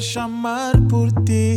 Chamar por ti.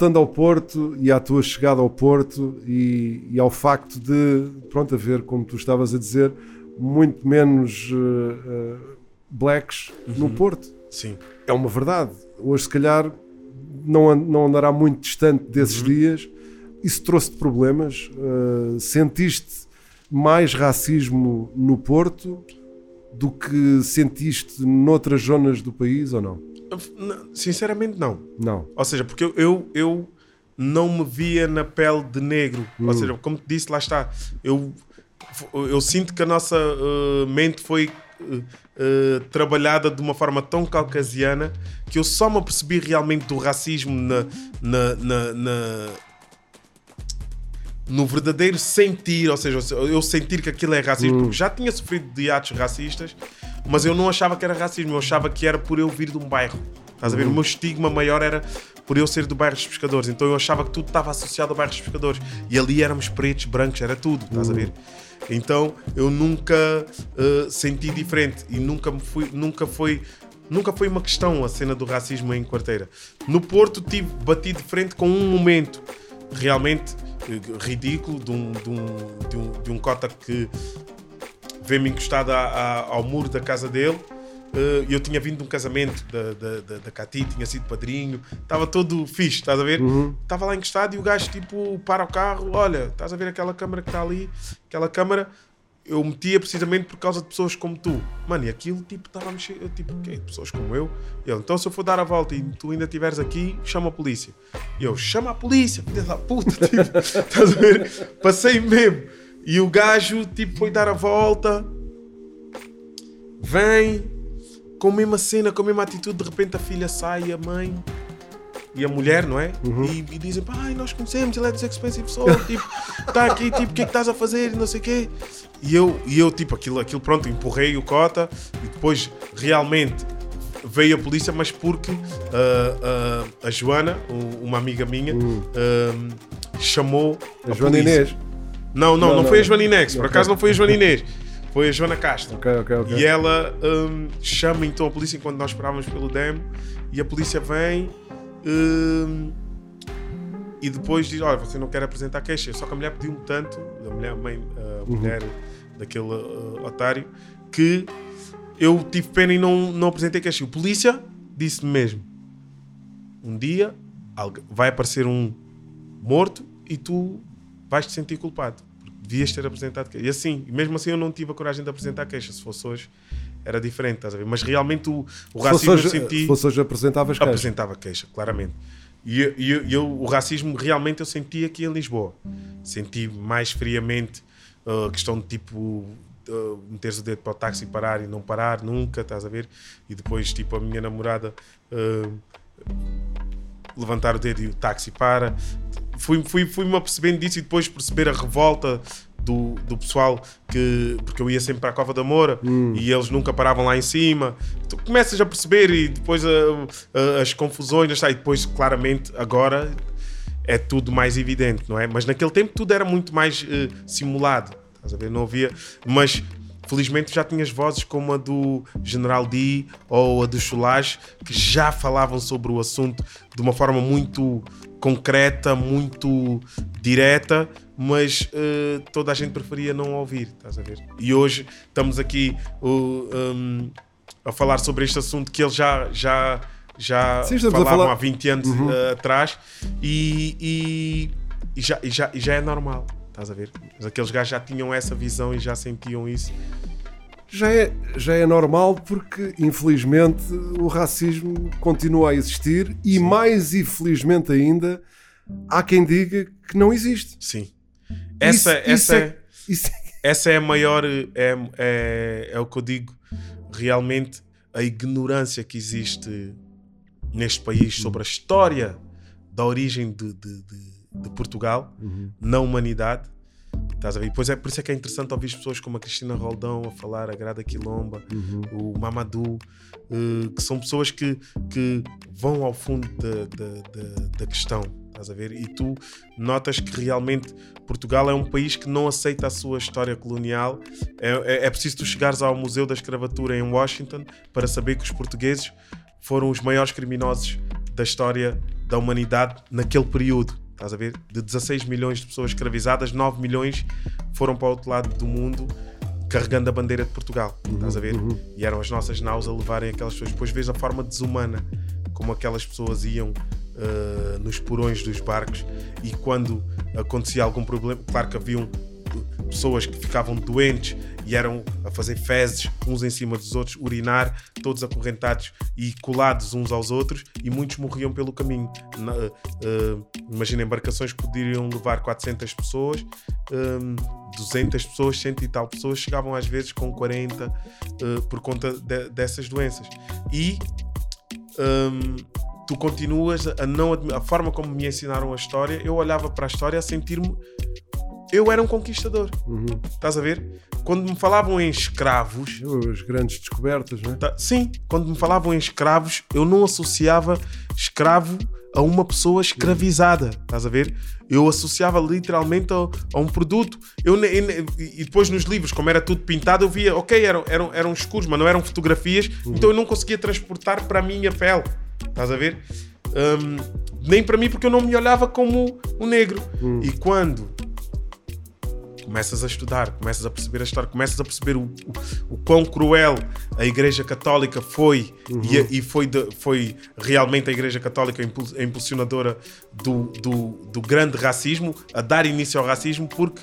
Voltando ao Porto e à tua chegada ao Porto e, e ao facto de, pronto, haver, como tu estavas a dizer, muito menos eh, eh, blacks no Porto. Sim. É uma verdade. Hoje, se calhar, não, não andará muito distante desses dias. Isso trouxe-te problemas? Uh, sentiste mais racismo no Porto do que sentiste noutras zonas do país ou não? Sinceramente, não. Não. Ou seja, porque eu, eu, eu não me via na pele de negro. Ou seja, como te disse, lá está. Eu, eu sinto que a nossa uh, mente foi uh, uh, trabalhada de uma forma tão caucasiana que eu só me apercebi realmente do racismo na, na, na- na- no verdadeiro sentir, ou seja, eu sentir que aquilo é racismo, porque já tinha sofrido de atos racistas, mas eu não achava que era racismo, eu achava que era por eu vir de um bairro. Estás a ver? O meu estigma maior era por eu ser do bairro dos pescadores, então eu achava que tudo estava associado ao bairro dos pescadores e ali éramos pretos, brancos, era tudo, estás a ver? Então eu nunca uh, senti diferente e nunca me fui, nunca foi. Nunca foi uma questão a cena do racismo em quarteira. No Porto tive bati de frente com um momento realmente eh, ridículo de um, de um, de um, de um cota que veio-me encostado a- a- ao muro da casa dele. Eh, eu tinha vindo de um casamento da, da, da, da Cati, tinha sido padrinho, estava todo fixe, estás a ver? Estava lá encostado e o gajo tipo para o carro: Olha, estás a ver aquela câmara que está ali? Aquela câmara. eu metia precisamente por causa de pessoas como tu. Mano, e aquilo tipo estava a mexer, eu, tipo, ok, pessoas como eu. E ele, então se eu for dar a volta e tu ainda estiveres aqui, chama a polícia. E eu, chama a polícia, filha da puta, tipo, estás a ver? Passei mesmo. E o gajo, tipo, foi dar a volta, vem, com a mesma cena, com a mesma atitude, de repente a filha sai a mãe e a mulher, não é? E, e dizem, pai, nós conhecemos, ele é dos Expensive Soul, tipo, está aqui, tipo, o que é que estás a fazer não sei o quê. E eu, e eu tipo, aquilo, aquilo, pronto, empurrei o cota e depois realmente veio a polícia, mas porque ah, ah, a Joana, uma amiga minha, ah, chamou A Joana polícia. Inês. Não, não, não, Não, foi não. a Joana Inês, por acaso não foi a Joana Inês, foi a Joana Castro. Ok, ok, ok. E ela hum, chama então a polícia enquanto nós esperávamos pelo demo e a polícia vem hum, e depois diz: Olha, você não quer apresentar queixa. Só que a mulher pediu-me tanto, a mulher, a mãe, a mulher daquele uh, otário, que eu tive pena e não, não apresentei queixa. E o polícia disse-me mesmo: Um dia vai aparecer um morto e tu vais te sentir culpado. Devias ter apresentado queixa. E assim, mesmo assim eu não tive a coragem de apresentar queixa. Se fosse hoje, era diferente, estás a ver? Mas realmente o, o racismo hoje, eu senti. se fosse hoje apresentavas queixa. apresentava queixa, claramente. E eu, eu- eu- o racismo realmente eu senti aqui em Lisboa. Senti mais friamente uh, a questão de tipo uh, meter-se o dedo para o táxi parar e não parar nunca, estás a ver? E depois, tipo, a minha namorada uh, levantar o dedo e o táxi para. Fui-me fui, fui-me apercebendo disso e depois perceber a revolta do, do pessoal que. Porque eu ia sempre para a Cova da Moura e eles nunca paravam lá em cima. Tu começas a perceber e depois a- a- as confusões, e depois, claramente, agora é tudo mais evidente, não é? Mas naquele tempo tudo era muito mais eh, simulado, estás a ver? Não havia. Mas felizmente já tinhas vozes como a do General D ou a do Chulage que já falavam sobre o assunto de uma forma muito concreta, muito direta, mas eh, toda a gente preferia não ouvir, estás a ver? E hoje estamos aqui uh, um, a falar sobre este assunto que eles já. já já Sim, falavam falar- há 20 anos eh, atrás e, e, e já, e, já, e já é normal, estás a ver? Mas aqueles gajos já tinham essa visão e já sentiam isso. Já é, já é normal porque, infelizmente, o racismo continua a existir e, mais infelizmente ainda, há quem diga que não existe. Sim. Essa, Isso- essa, isso é, isso é- essa é a maior. É, é, é o que eu digo. Realmente, a ignorância que existe neste país sobre a história da origem de, de, de- de Portugal na humanidade. Estás a ver? E Depois é por isso é que é interessante ouvir pessoas como a Cristina Roldão a falar, a Grada Quilomba, o Mamadou, eh, que são pessoas que, que vão ao fundo da questão. Estás a ver? E tu notas que realmente Portugal é um país que não aceita a sua história colonial. É, é, é preciso tu chegares ao Museu da Escravatura em Washington para saber que os portugueses foram os maiores criminosos da história da humanidade naquele período. Estás a ver? De 16 milhões de pessoas escravizadas, 9 milhões foram para o outro lado do mundo carregando a bandeira de Portugal. Estás a ver? E eram as nossas naus a levarem aquelas pessoas. Depois vês a forma desumana como aquelas pessoas iam uh, nos porões dos barcos e quando acontecia algum problema, claro que haviam pessoas que ficavam doentes e eram a fazer fezes uns em cima dos outros, urinar, todos acorrentados e colados uns aos outros, e muitos morriam pelo caminho. Uh, imagina embarcações que poderiam levar 400 pessoas, um, 200 pessoas, 100 e tal pessoas, chegavam às vezes com 40 uh, por conta de- dessas doenças. E um, tu continuas a não a forma como me ensinaram a história, eu olhava para a história a sentir-me eu era um conquistador. Estás a ver? Quando me falavam em escravos, As grandes descobertas, não é? tá- sim, quando me falavam em escravos, eu não associava escravo a uma pessoa escravizada. Estás a ver? Eu associava literalmente a, a um produto. Eu, ne- e depois nos livros, como era tudo pintado, eu via, ok, eram, eram, eram escuros, mas não eram fotografias, então eu não conseguia transportar para a minha pele. Estás a ver? Hum, nem para mim, porque eu não me olhava como um negro. E quando começas a estudar, começas a perceber a história, começas a perceber o, o, o quão cruel a Igreja Católica foi e, a- e foi, de- foi realmente a Igreja Católica a impul- a impulsionadora do, do, do grande racismo, a dar início ao racismo, porque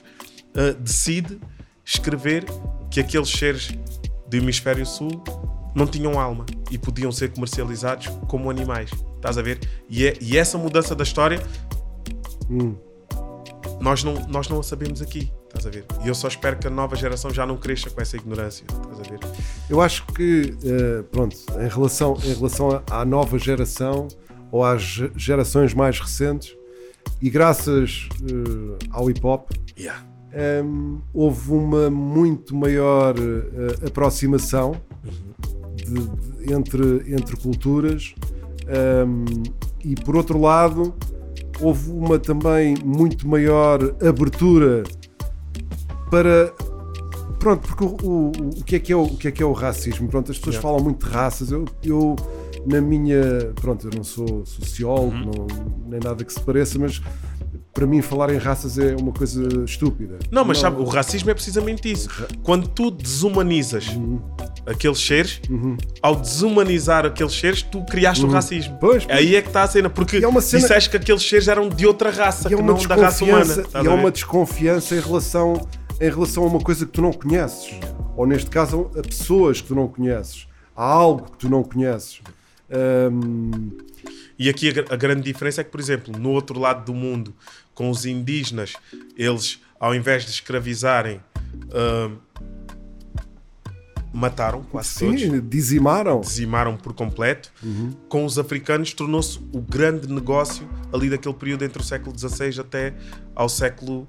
ah, decide escrever que aqueles seres do hemisfério sul não tinham alma e podiam ser comercializados como animais. Estás a ver? E, é- e essa mudança da história nós, não, nós não a sabemos aqui. Estás a ver? E eu só espero que a nova geração já não cresça com essa ignorância. Estás a ver? Eu acho que, eh, pronto, em relação, em relação à nova geração ou às ge- gerações mais recentes, e graças eh, ao hip hop, Yeah. ehm, houve uma muito maior eh, aproximação de- de- entre, entre culturas, ehm, e por outro lado, houve uma também muito maior abertura para pronto, porque o, o, o que é que é o, o que é que é o racismo? Pronto, as pessoas Yeah. falam muito de raças. Eu, eu, na minha, pronto, eu não sou sociólogo, Uhum. não, nem nada que se pareça, mas para mim falar em raças é uma coisa estúpida. Não, mas sabe, o racismo é precisamente isso. Quando tu desumanizas Uhum. aqueles seres, ao desumanizar aqueles seres, tu criaste o racismo. Uhum. Pois, pois. Aí é que está a cena, porque é cena- disseste que aqueles seres eram de outra raça, é que não da raça humana. e a é uma desconfiança em relação, em relação a uma coisa que tu não conheces, ou neste caso a pessoas que tu não conheces, a algo que tu não conheces. Hum, E aqui a, a grande diferença é que, por exemplo, no outro lado do mundo, com os indígenas, eles, ao invés de escravizarem, mataram quase todos. sim, dizimaram. dizimaram por completo. Com os africanos tornou-se o grande negócio ali daquele período entre o século XVI até ao século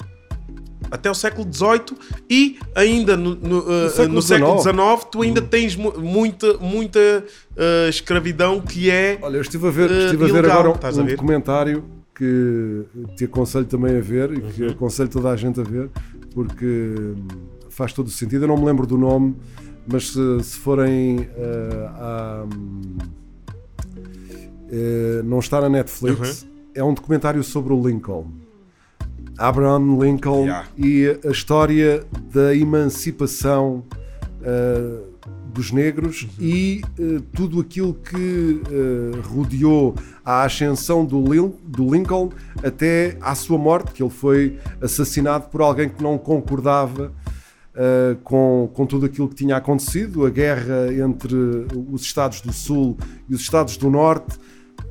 até o século XVIII e ainda no, no, uh, século no século XIX. Tu ainda tens mu- muita, muita uh, escravidão que é Olha, eu estive a ver, Eh, estive a ver ilegal, agora a um ver? documentário que te aconselho também a ver e Uhum. que aconselho toda a gente a ver porque hum, faz todo o sentido. Eu não me lembro do nome, mas se, se forem eh, à, hum, eh, não está na Netflix, Uhum. é um documentário sobre o Lincoln. Abraham Lincoln Yeah. e a história da emancipação eh, dos negros e eh, tudo aquilo que eh, rodeou a ascensão do, Lin- do Lincoln até à sua morte, que ele foi assassinado por alguém que não concordava eh, com, com tudo aquilo que tinha acontecido, a guerra entre os Estados do Sul e os Estados do Norte.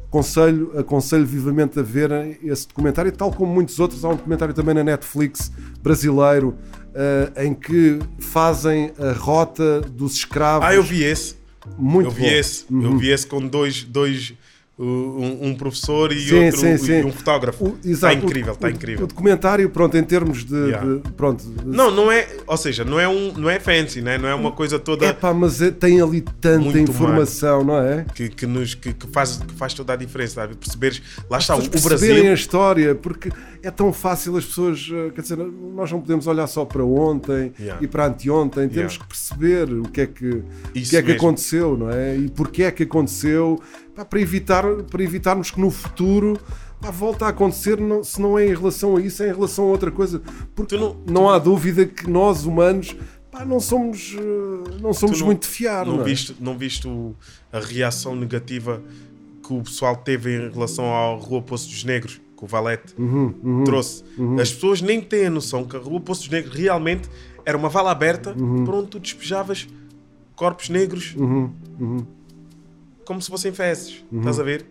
Aconselho, aconselho vivamente a verem esse documentário, tal como muitos outros. Há um documentário também na Netflix brasileiro eh, em que fazem a rota dos escravos. ah eu vi esse Muito eu vi bom. Uhum. esse eu vi esse com dois dois uh, um, um professor e Sim, outro sim, e sim. um fotógrafo O- está incrível o- está o- incrível O documentário, pronto, em termos de. Yeah. de- pronto, não não é ou seja não é um não é fancy né não é uma coisa toda É pá, mas é- tem ali tanta informação, não é? que, que, nos, que, que faz, que faz toda a diferença, sabe? Perceberes, lá está, o, As o pessoas perceberem Brasil. a história, porque é tão fácil as pessoas, eh, quer dizer, nós não podemos olhar só para ontem Yeah. e para anteontem, temos Yeah. que perceber o que é que, o que, é que aconteceu, não é? E porquê é que aconteceu, para, evitar, para evitarmos que no futuro pá, volte a acontecer, não- se não é em relação a isso, é em relação a outra coisa. Porque não- não, há dúvida que nós, humanos, pá, não somos, eh, não somos não- muito de fiar, não, Não é? viste, não viste a reação negativa que o pessoal teve em relação ao Rua Poço dos Negros, que o Valete Uhum, trouxe. As pessoas nem têm a noção que a Rua Poço dos Negros realmente era uma vala aberta Uhum. por onde tu despejavas corpos negros como se fossem fezes. Uhum. Estás a ver?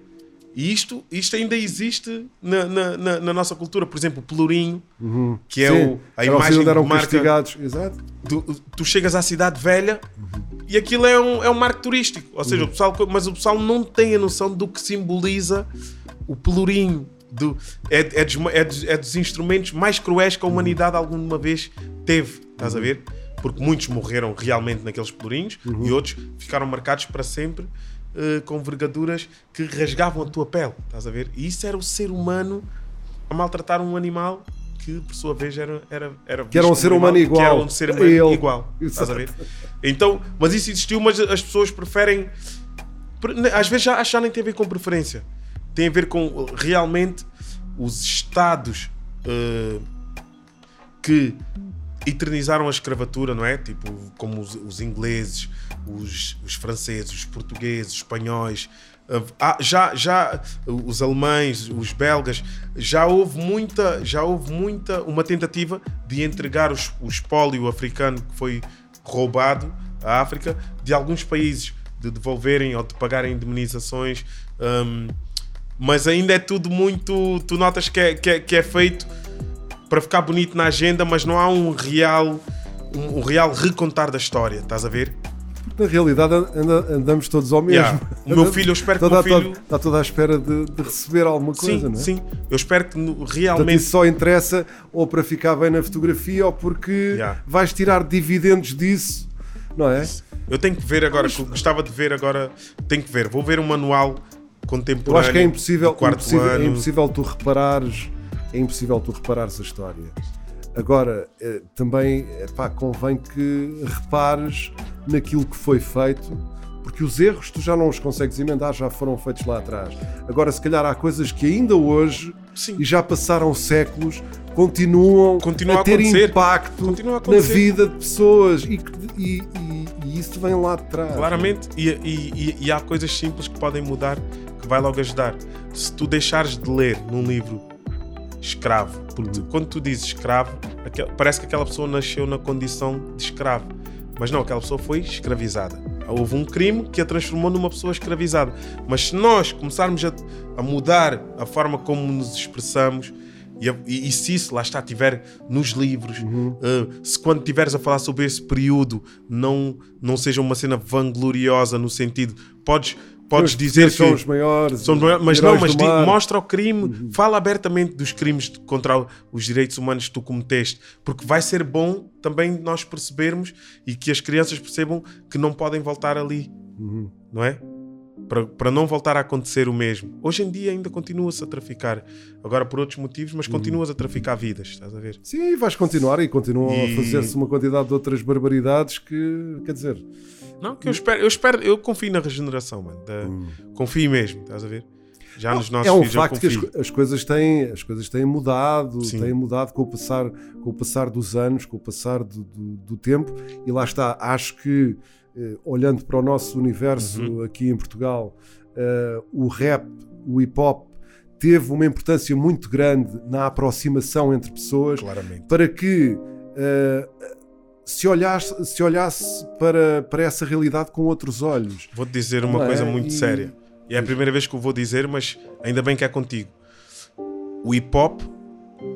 E isto, isto ainda existe na, na, na- na nossa cultura. Por exemplo, o pelourinho, que é Sim, o, a imagem eram que marca castigados, exato. tu, tu chegas à cidade velha e aquilo é um, é um marco turístico. Ou seja, o pessoal, mas o pessoal não tem a noção do que simboliza o pelourinho. Do, é, é, dos, é, dos, é dos instrumentos mais cruéis que a humanidade alguma vez teve. Estás a ver? Porque muitos morreram realmente naqueles pelourinhos e outros ficaram marcados para sempre eh, com vergaduras que rasgavam a tua pele. Estás a ver? E isso era o ser humano a maltratar um animal que, por sua vez, era, era, era Que era um ser humano animal, Que era igual um ser humano ele. igual. Estás a ver? Então, mas isso existiu, mas as pessoas preferem. pre- Às vezes já, já nem tem a ver com preferência. Tem a ver com realmente os estados uh, que eternizaram a escravatura, não é? Tipo, como os, os ingleses, os, os franceses, os portugueses, os espanhóis, há- já, já os alemães, os belgas, já houve muita, já houve muita uma tentativa de entregar os- o espólio africano que foi roubado à África de alguns países de devolverem ou de pagarem indemnizações. um, mas ainda é tudo muito. Tu notas que é, que é, que é feito para ficar bonito na agenda, mas não há um real, um, um real recontar da história, estás a ver? Na realidade, anda- andamos todos ao mesmo. Yeah. O meu filho, eu espero que o meu filho- Está, toda à espera de, de receber alguma coisa, sim, não é? sim. Eu espero que no- Portanto, realmente. isso só interessa ou para ficar bem na fotografia ou porque Yeah. vais tirar dividendos disso, não é? Eu tenho que ver agora, eu gostava de ver agora. Tenho que ver, vou ver um manual contemporâneo. Eu acho que é impossível, impossível- é impossível tu reparares, é impossível tu reparares a história. Agora, eh, também epá, convém que repares naquilo que foi feito, porque os erros tu já não os consegues emendar, já foram feitos lá atrás. Agora, se calhar há coisas que ainda hoje, Sim. e já passaram séculos, continuam Continua a ter acontecer. impacto a na vida de pessoas e, e- e- e isso vem lá de trás. Claramente, e, há coisas simples que podem mudar que vai logo ajudar. Se tu deixares de ler num livro escravo, porque quando tu dizes escravo, parece que aquela pessoa nasceu na condição de escravo, mas não, aquela pessoa foi escravizada. Houve um crime que a transformou numa pessoa escravizada. Mas se nós começarmos a, a mudar a forma como nos expressamos, e, e- e se isso lá está, tiver nos livros, eh, se quando estiveres a falar sobre esse período não, não seja uma cena vangloriosa no sentido, podes, podes dizer que são os maiores, são os maiores, mas não, mas mostra o crime, fala abertamente dos crimes contra os direitos humanos que tu cometeste, porque vai ser bom também nós percebermos e que as crianças percebam que não podem voltar ali, Uhum. não é? Para, para não voltar a acontecer o mesmo. Hoje em dia ainda continua-se a traficar, agora por outros motivos, Uhum. mas continuas a traficar vidas, estás a ver? Sim, vais continuar e continuam E- a fazer-se uma quantidade de outras barbaridades que, quer dizer, Não, que eu espero, eu espero, eu confio na regeneração, mano. da- Confio mesmo, estás a ver? Já nos nossos é um facto que as, as coisas têm, as coisas têm mudado, Sim. têm mudado com o passar, com o passar dos anos, com o passar do, do- do tempo, e lá está, acho que eh, olhando para o nosso universo Uhum. aqui em Portugal, eh, o rap, o hip hop teve uma importância muito grande na aproximação entre pessoas Claramente. para que eh, se olhasse, se olhasse para, para essa realidade com outros olhos. Vou-te dizer uma Não é? coisa muito E- séria. E é a primeira vez que eu vou dizer, mas ainda bem que é contigo. O hip hop,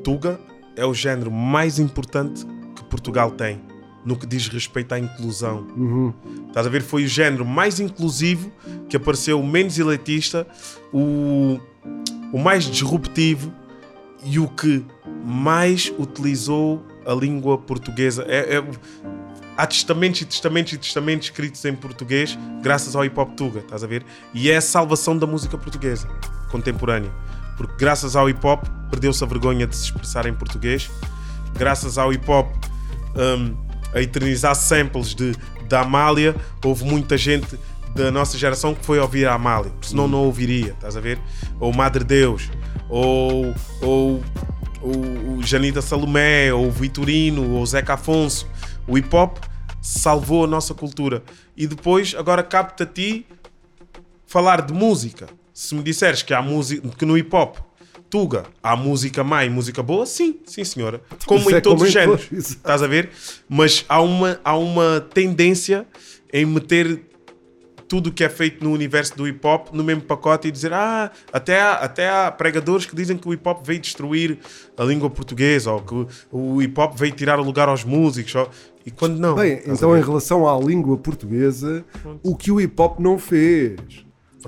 Tuga, é o género mais importante que Portugal tem no que diz respeito à inclusão. Uhum. Estás a ver? Foi o género mais inclusivo que apareceu, o menos elitista, o, o mais disruptivo e o que mais utilizou a língua portuguesa. É, é- há testamentos e testamentos e testamentos escritos em português graças ao hip hop Tuga, estás a ver? E é a salvação da música portuguesa contemporânea. Porque graças ao hip hop perdeu-se a vergonha de se expressar em português. Graças ao hip hop um, a eternizar samples de, da Amália, houve muita gente da nossa geração que foi ouvir a Amália, senão não ouviria, estás a ver? Ou Madre Deus, ou, ou, ou o Janita Salomé, ou o Vitorino, ou o Zeca Afonso. O hip hop salvou a nossa cultura. E depois, agora cabe-te a ti falar de música. Se me disseres que há música, que no hip hop, Tuga, há música má e música boa, sim, sim senhora. Como Isso em é todos como os géneros. Estás a ver? Mas há uma, há uma tendência em meter tudo o que é feito no universo do hip hop no mesmo pacote e dizer ah, até há, até há pregadores que dizem que o hip hop veio destruir a língua portuguesa ou que o- hip hop veio tirar o lugar aos músicos. ou- E quando não. Bem, então em relação à língua portuguesa, o que o hip hop não fez.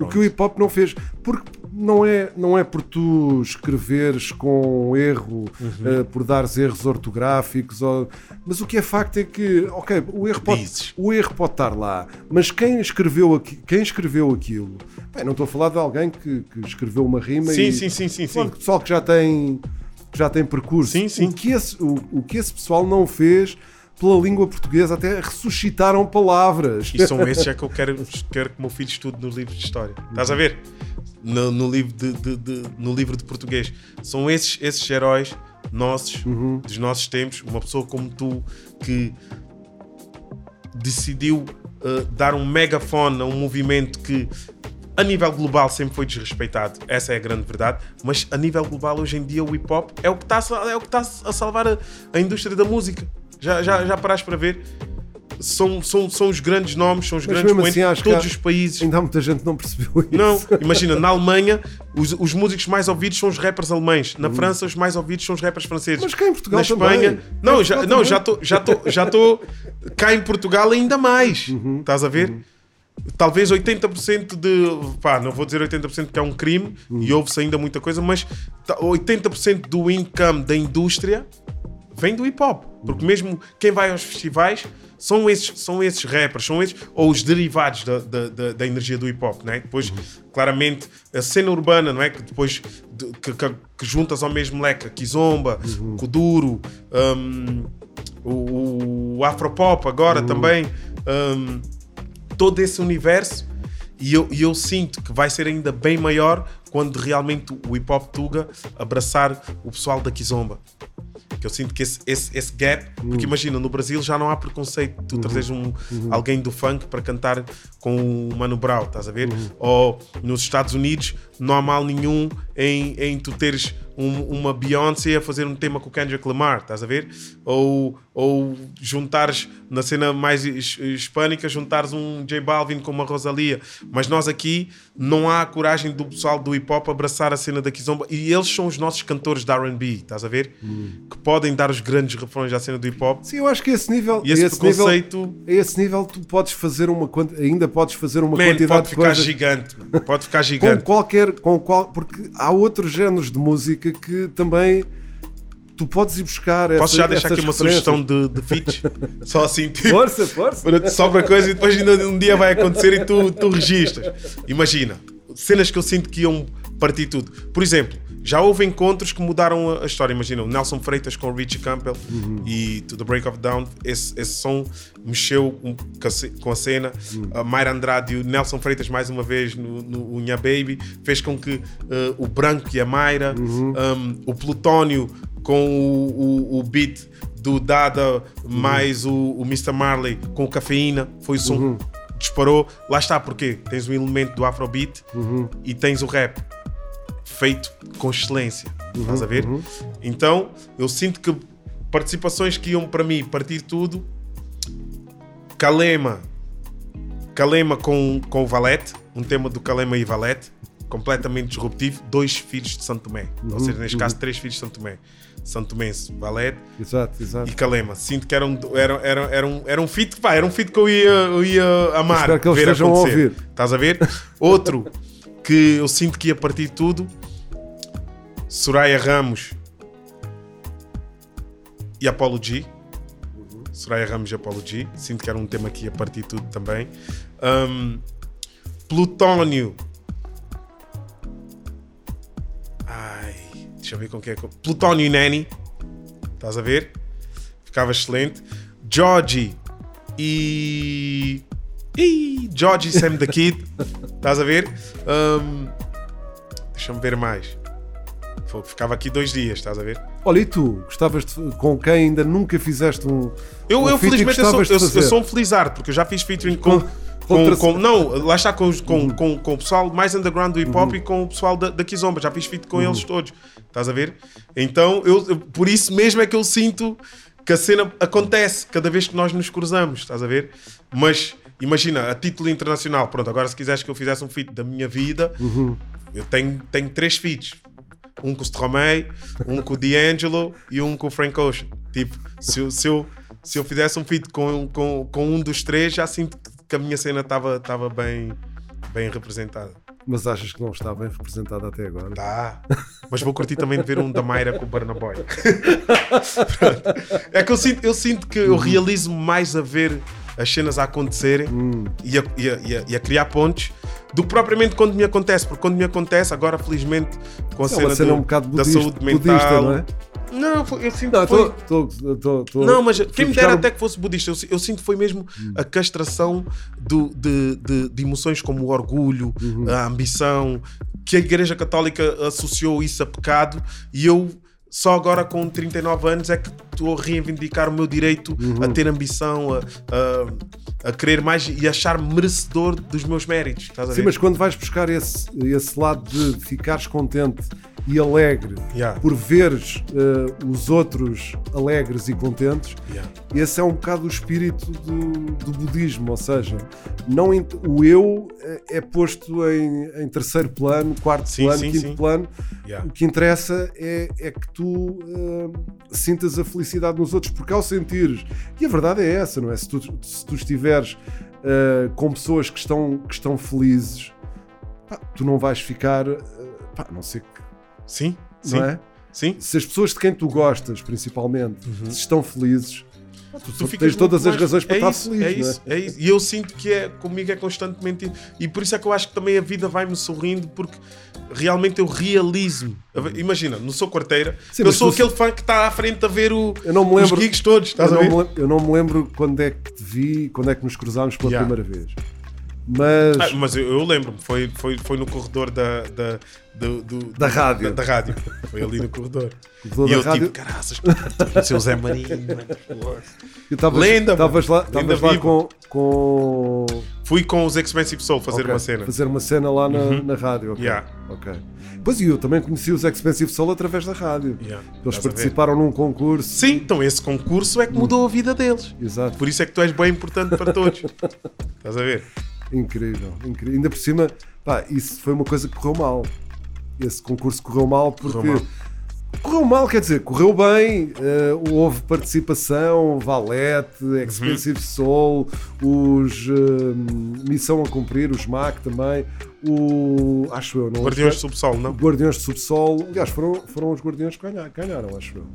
O que o hip hop não fez. Porque não é, não é por tu escreveres com erro, Uhum. eh, por dares erros ortográficos, ou- mas o que é facto é que, ok, o erro, pode, Dizes. o erro pode estar lá, mas quem escreveu, aqui, quem escreveu aquilo, bem, não estou a falar de alguém que, que escreveu uma rima Sim, e, sim, sim, sim, sim. pessoal que já tem, que já tem percurso. Sim, sim. O, que esse, o, o que esse pessoal não fez pela língua portuguesa, até ressuscitaram palavras. E são esses é que eu quero, quero que o meu filho estude nos livros de história. Estás a ver? No, no livro, de, de- de- no livro de português. São esses, esses heróis nossos, dos nossos tempos. Uma pessoa como tu que decidiu uh, dar um megafone a um movimento que a nível global sempre foi desrespeitado, essa é a grande verdade, mas a nível global hoje em dia o hip hop é o que está a, é o que está a salvar a, a indústria da música. Já, já, já paraste para ver? São, são, são os grandes nomes, são os Mas grandes mesmo assim, de todos os países. Ainda há muita gente não percebeu isso. Não, imagina, na Alemanha os, os músicos mais ouvidos são os rappers alemães, na França os mais ouvidos são os rappers franceses. Hum. Mas cá em Portugal na Espanha, também. Não, já, não, já estou já tô, já tô, cá em Portugal ainda mais. Uhum. Estás a ver? Talvez 80% de. Pá, não vou dizer 80% que é um crime Uhum. e houve-se ainda muita coisa, mas tá- 80% do income da indústria vem do hip hop. Porque mesmo quem vai aos festivais são esses, são esses rappers, são esses, ou os derivados da, da, da- da energia do hip hop, né? Depois, claramente, a cena urbana, não é? Que depois de- que, que- que juntas ao mesmo leque a Kizomba, Kuduro, hum, o, o Afropop agora também, hum, todo esse universo. E eu, e eu sinto que vai ser ainda bem maior quando realmente o hip hop Tuga abraçar o pessoal da Kizomba. Que eu sinto que esse, esse, esse gap, porque imagina, no Brasil já não há preconceito. Tu trazes um, alguém do funk para cantar com o Mano Brown, estás a ver? Ou nos Estados Unidos não há mal nenhum em, em tu teres um- uma Beyoncé a fazer um tema com o Kendrick Lamar, estás a ver? Ou, ou juntares na cena mais his- hispânica, juntares um J Balvin com uma Rosalia. Mas nós aqui não há a coragem do pessoal do hip hop abraçar a cena da Kizomba e eles são os nossos cantores de RB, estás a ver? Que podem dar os grandes refrões à cena do hip hop. Sim, eu acho que esse nível. E esse, nível, preconceito a esse nível tu podes fazer uma ainda podes fazer uma man, quantidade pode de ficar coisas gigante. mano. Pode ficar com gigante. qualquer com qual porque há outros géneros de música que também tu podes ir buscar Posso essa- já deixar aqui uma sugestão de, de feats? Só assim, tipo. força força sobra coisa e depois ainda um dia vai acontecer e tu, tu registras. Imagina, cenas que eu sinto que iam partir tudo. Por exemplo, já houve encontros que mudaram a, história. Imagina, o Nelson Freitas com o Richie Campbell e To The Break of Dawn. Esse, esse som mexeu com a ce- com a cena. Mayra Andrade e o Nelson Freitas, mais uma vez, no, no Unha Baby, fez com que eh, o Branco e a Mayra, um, o Plutónio com o, o, o beat do Dada mais o, o Mr. Marley com cafeína, foi o som disparou. Lá está, porque tens o elemento do Afrobeat e tens o rap feito com excelência. Estás a ver? Então, eu sinto que participações que iam para mim partir tudo. Kalema. Kalema com, com o Valete, um tema do Kalema e Valete, completamente disruptivo. Dois filhos de Santo Tomé, ou seja, neste caso, três filhos de Santo Tomé. Santo Tomense, Valete exato exato e Kalema. Sinto que era um, era, era, era um, era um feat, pá, era um feat que eu ia, eu ia amar. Espero que eles ver estejam a acontecer. ouvir. Estás a ver? Outro que eu sinto que ia partir tudo, Soraya Ramos e Apollo G. Soraya Ramos e Apollo G. Sinto que era um tema que ia partir tudo também. Um, Plutónio. Ai, deixa eu ver com quem é. Plutónio e Nani. Estás a ver? Ficava excelente. Georgie e. E Georgie e Sam the Kid. Estás a ver? Um, Deixa-me ver mais. Ficava aqui dois dias, estás a ver? olha e tu gostavas de, com quem ainda nunca fizeste um Eu, um eu felizmente eu sou, eu, eu sou um felizardo, porque eu já fiz featuring com. Com- Com, com- não, lá está com, com, Uhum. com, com o pessoal mais underground do hip hop e com o pessoal da, da Kizomba. Já fiz feat com Uhum. eles todos. Estás a ver? Então, eu, eu- por isso mesmo é que eu sinto que a cena acontece cada vez que nós nos cruzamos. Estás a ver? Mas imagina, a título internacional, pronto, agora se quiseres que eu fizesse um feat da minha vida, Uhum. eu tenho, tenho três feats. Um com o Stromae, um com o D'Angelo e um com o Frank Ocean. Tipo, se eu, se eu, se eu fizesse um feat com, com, com um dos três, já sinto que a minha cena estava bem, bem representada. mas achas que não está bem representado até agora Tá. Mas vou curtir também de ver um da Mayra com o Burna Boy. É que eu sinto, eu sinto que eu realizo mais a ver as cenas a acontecerem e, a, e a- e a- e a criar pontos do que propriamente quando me acontece. Porque quando me acontece, agora felizmente com a é cena, uma cena do- um da budista, saúde budista mental. não é? Não, eu sinto não, que foi. tô- tô- tô- Não, mas quem me dera até que fosse budista, eu, eu sinto que foi mesmo a castração do- de, de- de emoções como o orgulho, a ambição, que a Igreja Católica associou isso a pecado e eu só agora com 39 anos é que estou a reivindicar o meu direito a ter ambição, a, a, a querer mais e achar merecedor dos meus méritos. Sim, mas quando vais buscar esse, esse lado de ficares contente e alegre Yeah. por veres eh, os outros alegres e contentes, Yeah. esse é um bocado o espírito do, do budismo, ou seja, não o eu eh, é posto em, em terceiro plano, quarto Sim, plano, sim, quinto sim. plano. Yeah. O que interessa é, é que tu eh, sintas a felicidade nos outros, porque ao sentires, e a verdade é essa, não é? Se tu, se tu estiveres eh, com pessoas que estão, que estão felizes, pá, tu não vais ficar, pá, não sei que, Sim, sim, não é? sim. Se as pessoas de quem tu gostas, principalmente, se estão felizes, pá, tu, Tu tens todas muito as mais- razões para é estar isso, feliz, é não isso, é isso. E eu sinto que é, comigo é constantemente. E por isso é que eu acho que também a vida vai-me sorrindo, porque realmente eu realizo-me. Imagina, não sou quarteira, Sim, eu sou aquele fã que está à frente a ver o, Eu não me os lembro- gigs todos, Eu não, me, eu não me lembro quando é que te vi, quando é que nos cruzámos pela Yeah. primeira vez. Mas Ah, mas eu, eu lembro-me, foi, foi, foi no corredor da, da, do- do- Da rádio. Da, da rádio. Foi ali no corredor. Corredor e eu rádio. tipo, caraças, o seu Zé Marinho, mano. porra." eu estavas- Lenda, estavas lá, Lenda lá com, com Fui com os Expensive Soul fazer Ok, uma cena. Fazer uma cena lá na, na rádio. ok. Yeah. ok. Pois e eu também conheci os Expensive Soul através da rádio. Yeah. Eles Estás participaram num concurso. Sim, então esse concurso é que mudou a vida deles. Exato. Por isso é que tu és bem importante para todos. Estás a ver? Incrível, incrível. Ainda por cima, pá, isso foi uma coisa que correu mal. Esse concurso correu mal porque. Correu mal. Correu mal, quer dizer, correu bem, eh, houve participação, Valete, Uhum. Expensive Soul, os eh, Missão a Cumprir, os MAC também, o. Acho eu, não Guardiões do Subsolo, não? Guardiões de Subsolo. Aliás, foram, foram os Guardiões que ganharam, ganharam acho eu.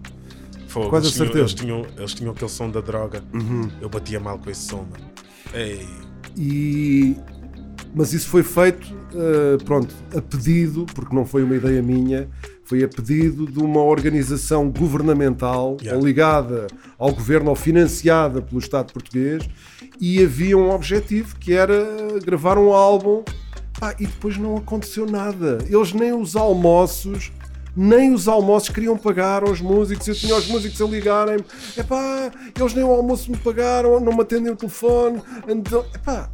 Fogo, Quase a eles, tinham, certeza. eles, tinham, eles tinham aquele som da droga. Eu batia mal com esse som, mano. Ei. E, mas isso foi feito, eh, pronto, a pedido, porque não foi uma ideia minha, foi a pedido de uma organização governamental Yeah. ligada ao governo ou financiada pelo Estado português e havia um objetivo que era gravar um álbum pá, e depois não aconteceu nada. Eles nem os almoços. Nem os almoços queriam pagar aos músicos. Eu tinha os músicos a ligarem-me. Epá, eles nem o almoço me pagaram, não me atendem o telefone. Então, epá,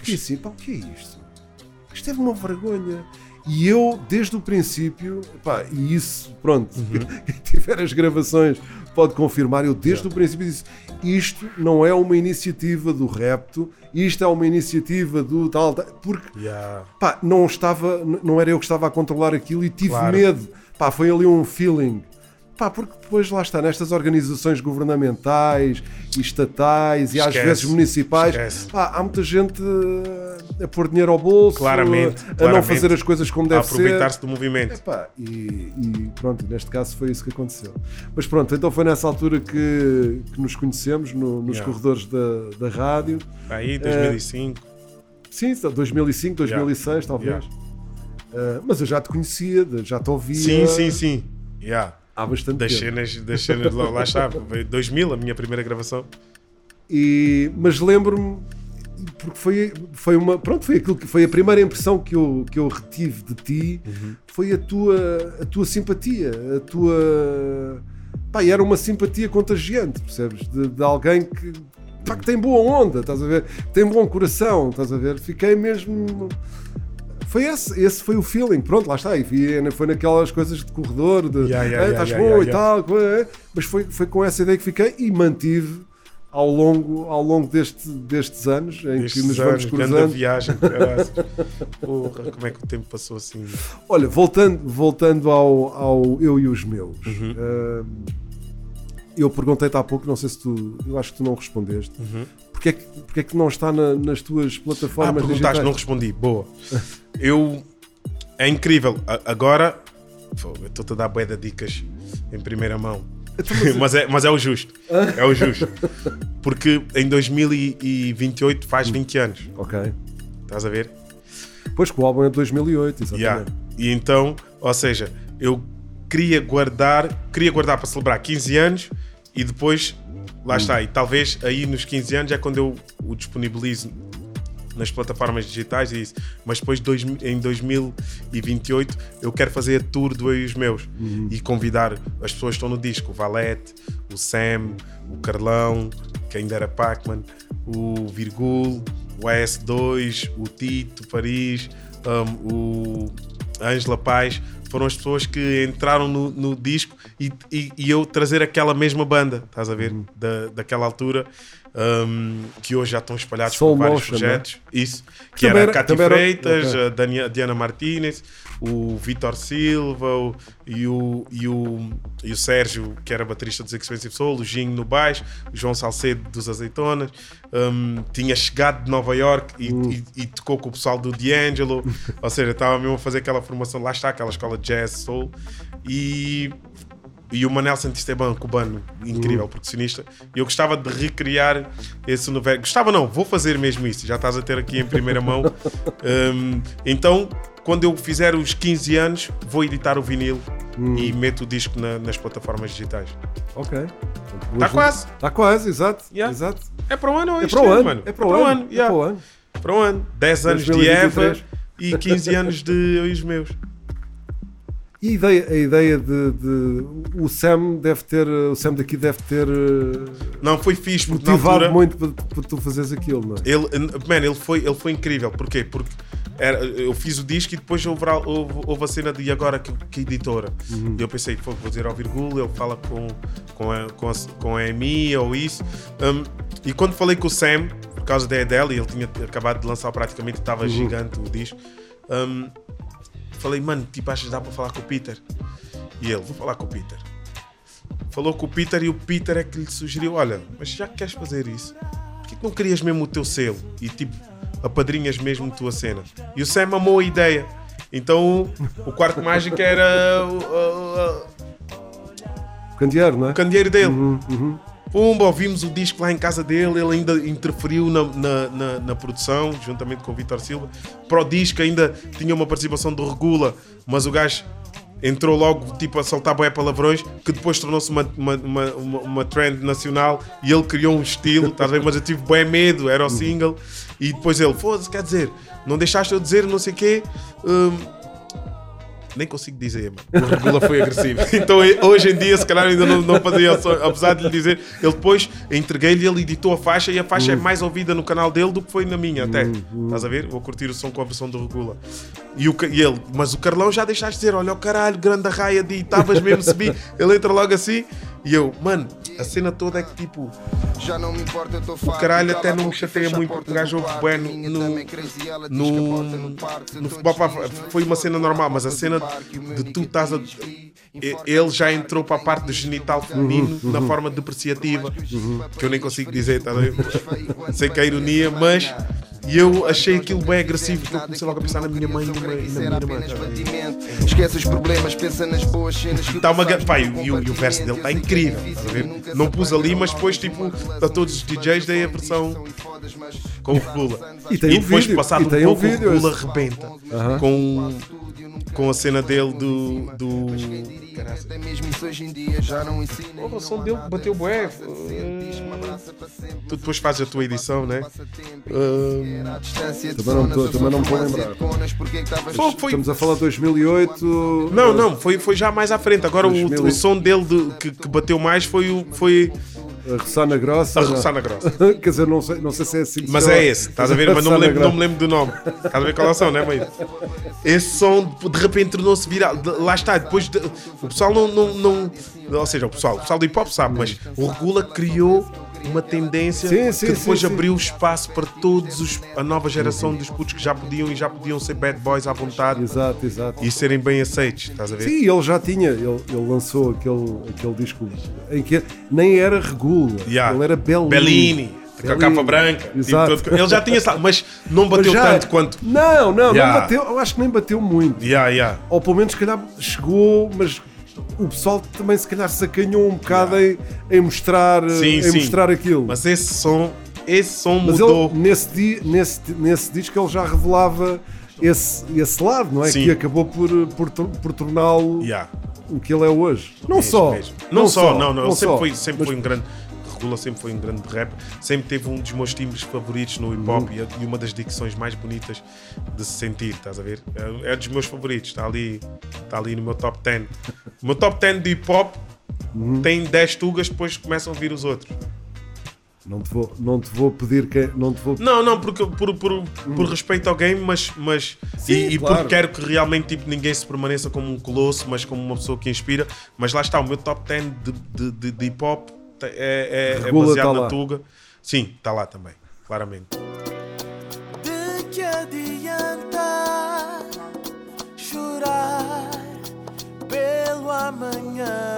Fiquei assim, pá, o que é isto? Isto é uma vergonha. E eu, desde o princípio, pá, e isso, pronto, quem tiver as gravações pode confirmar, eu desde o princípio disse, isto não é uma iniciativa do Repto, isto é uma iniciativa do tal, tal porque Yeah. pá, não estava, não era eu que estava a controlar aquilo e tive Claro. medo. Pá, foi ali um feeling. Pá, porque depois lá está, nestas organizações governamentais e estatais e às Esquece, vezes municipais, pá, há muita gente eh, a pôr dinheiro ao bolso, Claramente, a, a não claramente. fazer as coisas como A deve ser. aproveitar-se do movimento. Epá, e, e pronto, neste caso foi isso que aconteceu. Mas pronto, então foi nessa altura que, que nos conhecemos no- nos Yeah. corredores da, da rádio. Aí, 2005. Sim, 2005, 2006 talvez. Yeah. Uh, mas eu já te conhecia, já te ouvia Sim, sim, sim. Yeah. Há bastante Das tempo. cenas, das cenas lá, lá está. Veio 2000, a minha primeira gravação. E, mas lembro-me porque foi, foi uma pronto foi aquilo que foi a primeira impressão que eu, que eu retive de ti Uhum. foi a tua a tua simpatia a tua pá, era uma simpatia contagiante percebes de, de alguém que pá, que tem boa onda estás a ver tem bom coração estás a ver fiquei mesmo foi esse, esse foi o feeling, pronto, lá está, e foi- foi naquelas coisas de corredor, de Yeah, yeah, "Eh, yeah, estás yeah, bom e tal, eh", mas foi, foi com essa ideia que fiquei e mantive ao longo, ao longo deste, destes anos em Estes que nos anos, vamos cruzando. viagem. Porra, como é que o tempo passou assim? Olha, voltando, voltando ao, ao eu e os meus, Uhum. eh, eu perguntei-te há pouco, não sei se tu, eu acho que tu não respondeste, porque, é que, porque é que não está na- nas tuas Uhum. Ah, plataformas perguntaste, digitais? não respondi. Boa. Eu. É incrível. A- Agora. Estou-te a dar bué de dicas em primeira mão. Então, mas, é, mas é o justo. É o justo. Porque em 2028 faz 20 anos. Ok. Estás a ver? Pois que o álbum é de 2008, exatamente. Yeah. E então, ou seja, eu queria guardar, queria guardar para celebrar 15 anos e depois, lá está, e talvez aí nos 15 anos é quando eu o disponibilizo nas plataformas digitais e isso. Mas depois, dois, em 2028, eu quero fazer a tour do Eu e os Meus e convidar as pessoas que estão no disco: o Valete, o Sam, o Carlão, que ainda era Pac-Man, o Virgul, o AS2, o Tito, Paris, um, o Ângela Paz. Foram as pessoas que entraram no, no disco e, e, e eu trazer aquela mesma banda, estás a ver? Da, daquela altura. Um, que hoje já estão espalhados Soul por vários Motion, projetos. Isso. Que Também era era- a Cátia era- Freitas, ok. a Dania- Diana Martinez, o Vitor Silva o- e, o, e, o, e o Sérgio, que era baterista dos Expensive Soul, o Ginho no baixo, o João Salcedo dos Azeitonas. Um, tinha chegado de Nova York e, Hum. e- e tocou com o pessoal do D'Angelo. Ou seja, estava mesmo a fazer aquela formação. Lá está, aquela escola de jazz, soul. E e o Manel Santisteban, cubano, incrível, percussionista. E eu gostava de recriar esse universo. Gostava não, vou fazer mesmo isso. Já estás a ter aqui em primeira mão. Um, então, quando eu fizer os 15 anos, vou editar o vinil e meto o disco na- nas plataformas digitais. Ok. Está quase. Está quase, exato. Yeah. exato. É para o ano É para o ano, mano? é para o ano. É yeah. para o ano. Para o ano. 10 anos de 2023. Eva e 15 anos de os Meus. E a ideia, a ideia de, de- O Sam deve ter. O Sam daqui deve ter eh, Não, foi fixe, porque motivado altura... muito para, para tu fazeres aquilo, não é? Ele, man, ele foi, ele foi incrível. Porquê? Porque era, eu fiz o disco e depois houve, houve, houve a cena de agora que, que editora. E eu pensei, "Fogo, vou dizer ao Virgula, ele fala com, com, a, com, a, com a EMI ou isso. Um, e quando falei com o Sam, por causa da dela, e ele tinha acabado de lançar praticamente, estava gigante o disco. um, falei, mano, tipo, achas que dá para falar com o Peter? E ele, vou falar com o Peter. Falou com o Peter e o Peter é que lhe sugeriu: Olha, mas já que queres fazer isso, por que não crias mesmo o teu selo e tipo apadrinhas mesmo a tua cena? E o Sam amou a ideia. Então o quarto mágico era o, candeeiro, não é? o candeeiro dele. Uhum, Pumba, ouvimos o disco lá em casa dele, ele ainda interferiu na, na, na- na produção, juntamente com o Vitor Silva. Para o disco ainda tinha uma participação do Regula, mas o gajo entrou logo tipo a soltar bué palavrões, que depois tornou-se uma, uma, uma, uma, trend nacional e ele criou um estilo, estás ver? Mas eu tive bué medo, era o single. E depois ele, foda-se, quer dizer, não deixaste eu dizer não sei o quê. hum, nem consigo dizer, mano. O Regula foi agressivo. Então hoje em dia, se calhar, ainda não, não fazia apesar de lhe dizer. Ele depois entreguei-lhe, ele editou a faixa e a faixa é mais ouvida no canal dele do que foi na minha, até. Estás a ver? Vou curtir o som com a versão do Regula. E, o, e ele, mas o Carlão já deixaste dizer: olha o caralho, grande raia de estavas mesmo subir. Ele entra logo assim. E eu, mano, a cena toda é que tipo. Já não me importa, eu tô O caralho até não me chateia muito porque o gajo ouve bué no, no, no, futebol pá, foi uma cena normal, mas a cena de tu estás a. Ele já entrou para a parte do genital feminino na forma depreciativa, que eu nem consigo dizer, tá sei que é ironia, mas. E eu achei aquilo bem agressivo, porque eu comecei logo a pensar na minha mãe e na, e minha irmã. tá? Esquece os problemas, pensa nas boas cenas que Tá uma, pá, e, o- e o, e verso dele está incrível, estás a ver? Não pus ali, mas depois, tipo, a todos os DJs dei a versão com o Regula. E tem um depois, vídeo, passado e tem um um pouco, vídeo, o Regula esse. rebenta com, com a cena dele do. do... Caraca. Até mesmo isso hoje em dia já não ensina. Porra, o som dele bateu bué. Tu depois fazes a tua edição, né? Também não tô- também não me vou lembrar. Foi, foi- Estamos a falar de 2008. Não, não, foi, foi já mais à frente. Agora o, 2000 o som dele de- que, que bateu mais foi, o, foi A Ressana Grossa. a não. Ressana Grossa. Quer dizer, não sei, não sei se é assim. Mas é esse, estás a ver? Mas não me, lembro, não me lembro do nome. Estás a ver qual é o som, né, mãe? Esse som de repente tornou-se viral. Lá está, depois de- o pessoal não, não, não- Ou seja, o pessoal, o pessoal do hip hop sabe, mas o Regula criou uma tendência Sim, sim, que depois sim, abriu espaço para todos os, a nova geração dos putos que já podiam e já podiam ser bad boys à vontade Exato, exato. e serem bem aceitos, estás a ver? Sim, ele já tinha, ele, ele lançou aquele, aquele disco em que nem era regula, Yeah. ele era Bellini. Bellini, com a capa branca. tipo, Exato. todo- ele já tinha, mas não Mas bateu já- tanto quanto. Não, não, Yeah. não bateu, eu acho que nem bateu muito. Yeah, yeah. Ou pelo menos, se calhar, chegou, mas o pessoal também, se calhar, sacanhou um bocado em, em mostrar, Sim, em sim. mostrar aquilo. Mas esse som, esse som Mas mudou. ele, nesse, di, nesse, nesse disco, ele já revelava esse, esse lado, não é? Sim. Que acabou por, por, por torná-lo Yeah. o que ele é hoje. Não Mesmo, só. mesmo. Não, só, não, não. Ele sempre, só. foi, sempre Mas foi um grande. Regula sempre foi um grande rap, sempre teve um dos meus timbres favoritos no hip hop e, e uma das dicções mais bonitas de se sentir, estás a ver? É, é dos meus favoritos, está ali, está ali no meu top 10. O meu top 10 de hip hop tem 10 tugas, depois começam a vir os outros. Não te vou, não te vou pedir que. Não te vou Não, não, porque, por, por, por respeito ao game, mas, mas Sim, e, e claro. porque quero que realmente tipo, ninguém se permaneça como um colosso, mas como uma pessoa que inspira. Mas lá está, o meu top 10 de, de, de, de hip hop é, é, é Regula baseado tá na lá. Tuga. Sim, está lá também, claramente. De que adianta chorar pelo amanhã?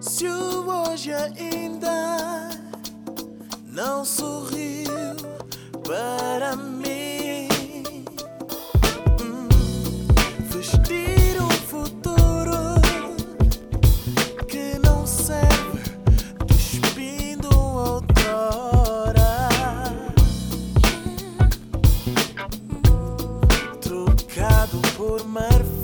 Se o hoje ainda não sorriu para mim, formar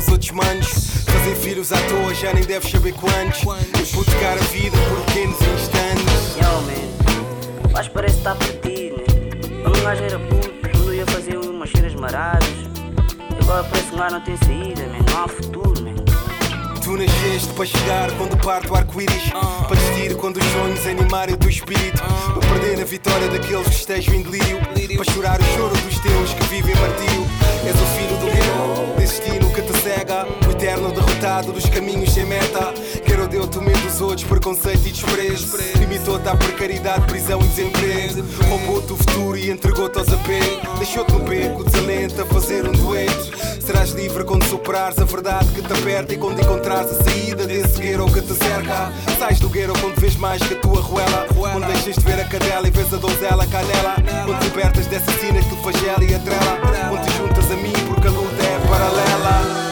os outros manos. Fazer filhos à toa já nem deves saber quantos. Hipotecar a vida por pequenos instantes. Yo, man, mas parece que tá perdido, né? Quando um gajo era puto, quando ia fazer umas cheiras maradas. Agora parece que um gajo não tem saída, man. Não há futuro, man. Tu nasceste para chegar quando parte o arco-íris. Para desistir quando os sonhos animarem o teu espírito. Para perder na vitória daqueles que estejam em delírio. Para chorar o choro dos teus que vivem martírio. És o filho do desse destino que te cega. Eterno derrotado dos caminhos sem meta. Quero deu-te o medo dos outros, preconceito e desprezo. Limitou-te à precariedade, prisão e desemprego. Roubou-te o futuro e entregou-te aos apegos. Deixou-te no beco, desalento a fazer um dueto. Serás livre quando superares a verdade que te aperta e quando encontrares a saída desse gueiro que te cerca. Sais do gueiro quando vês mais que a tua ruela. Quando deixas de ver a cadela e vês a donzela canela. Quando libertas dessa sina que te flagela e atrela. Quando te juntas a mim porque a luta é paralela.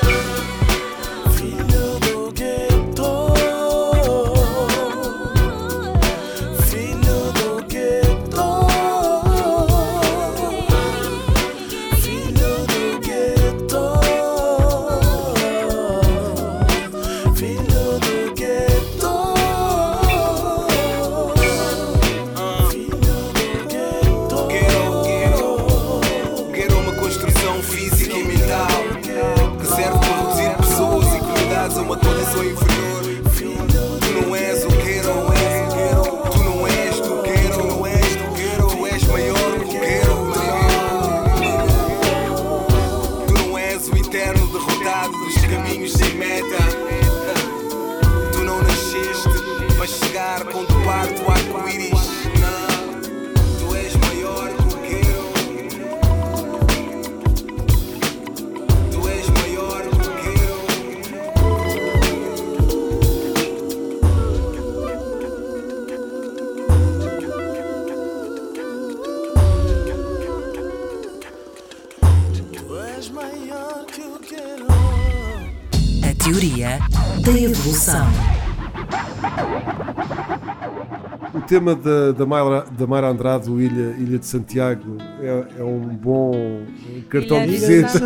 Tema da, da, Mayra, da Mayra Andrade, o Ilha, Ilha de Santiago, é, é um bom cartão de Ilha de visita.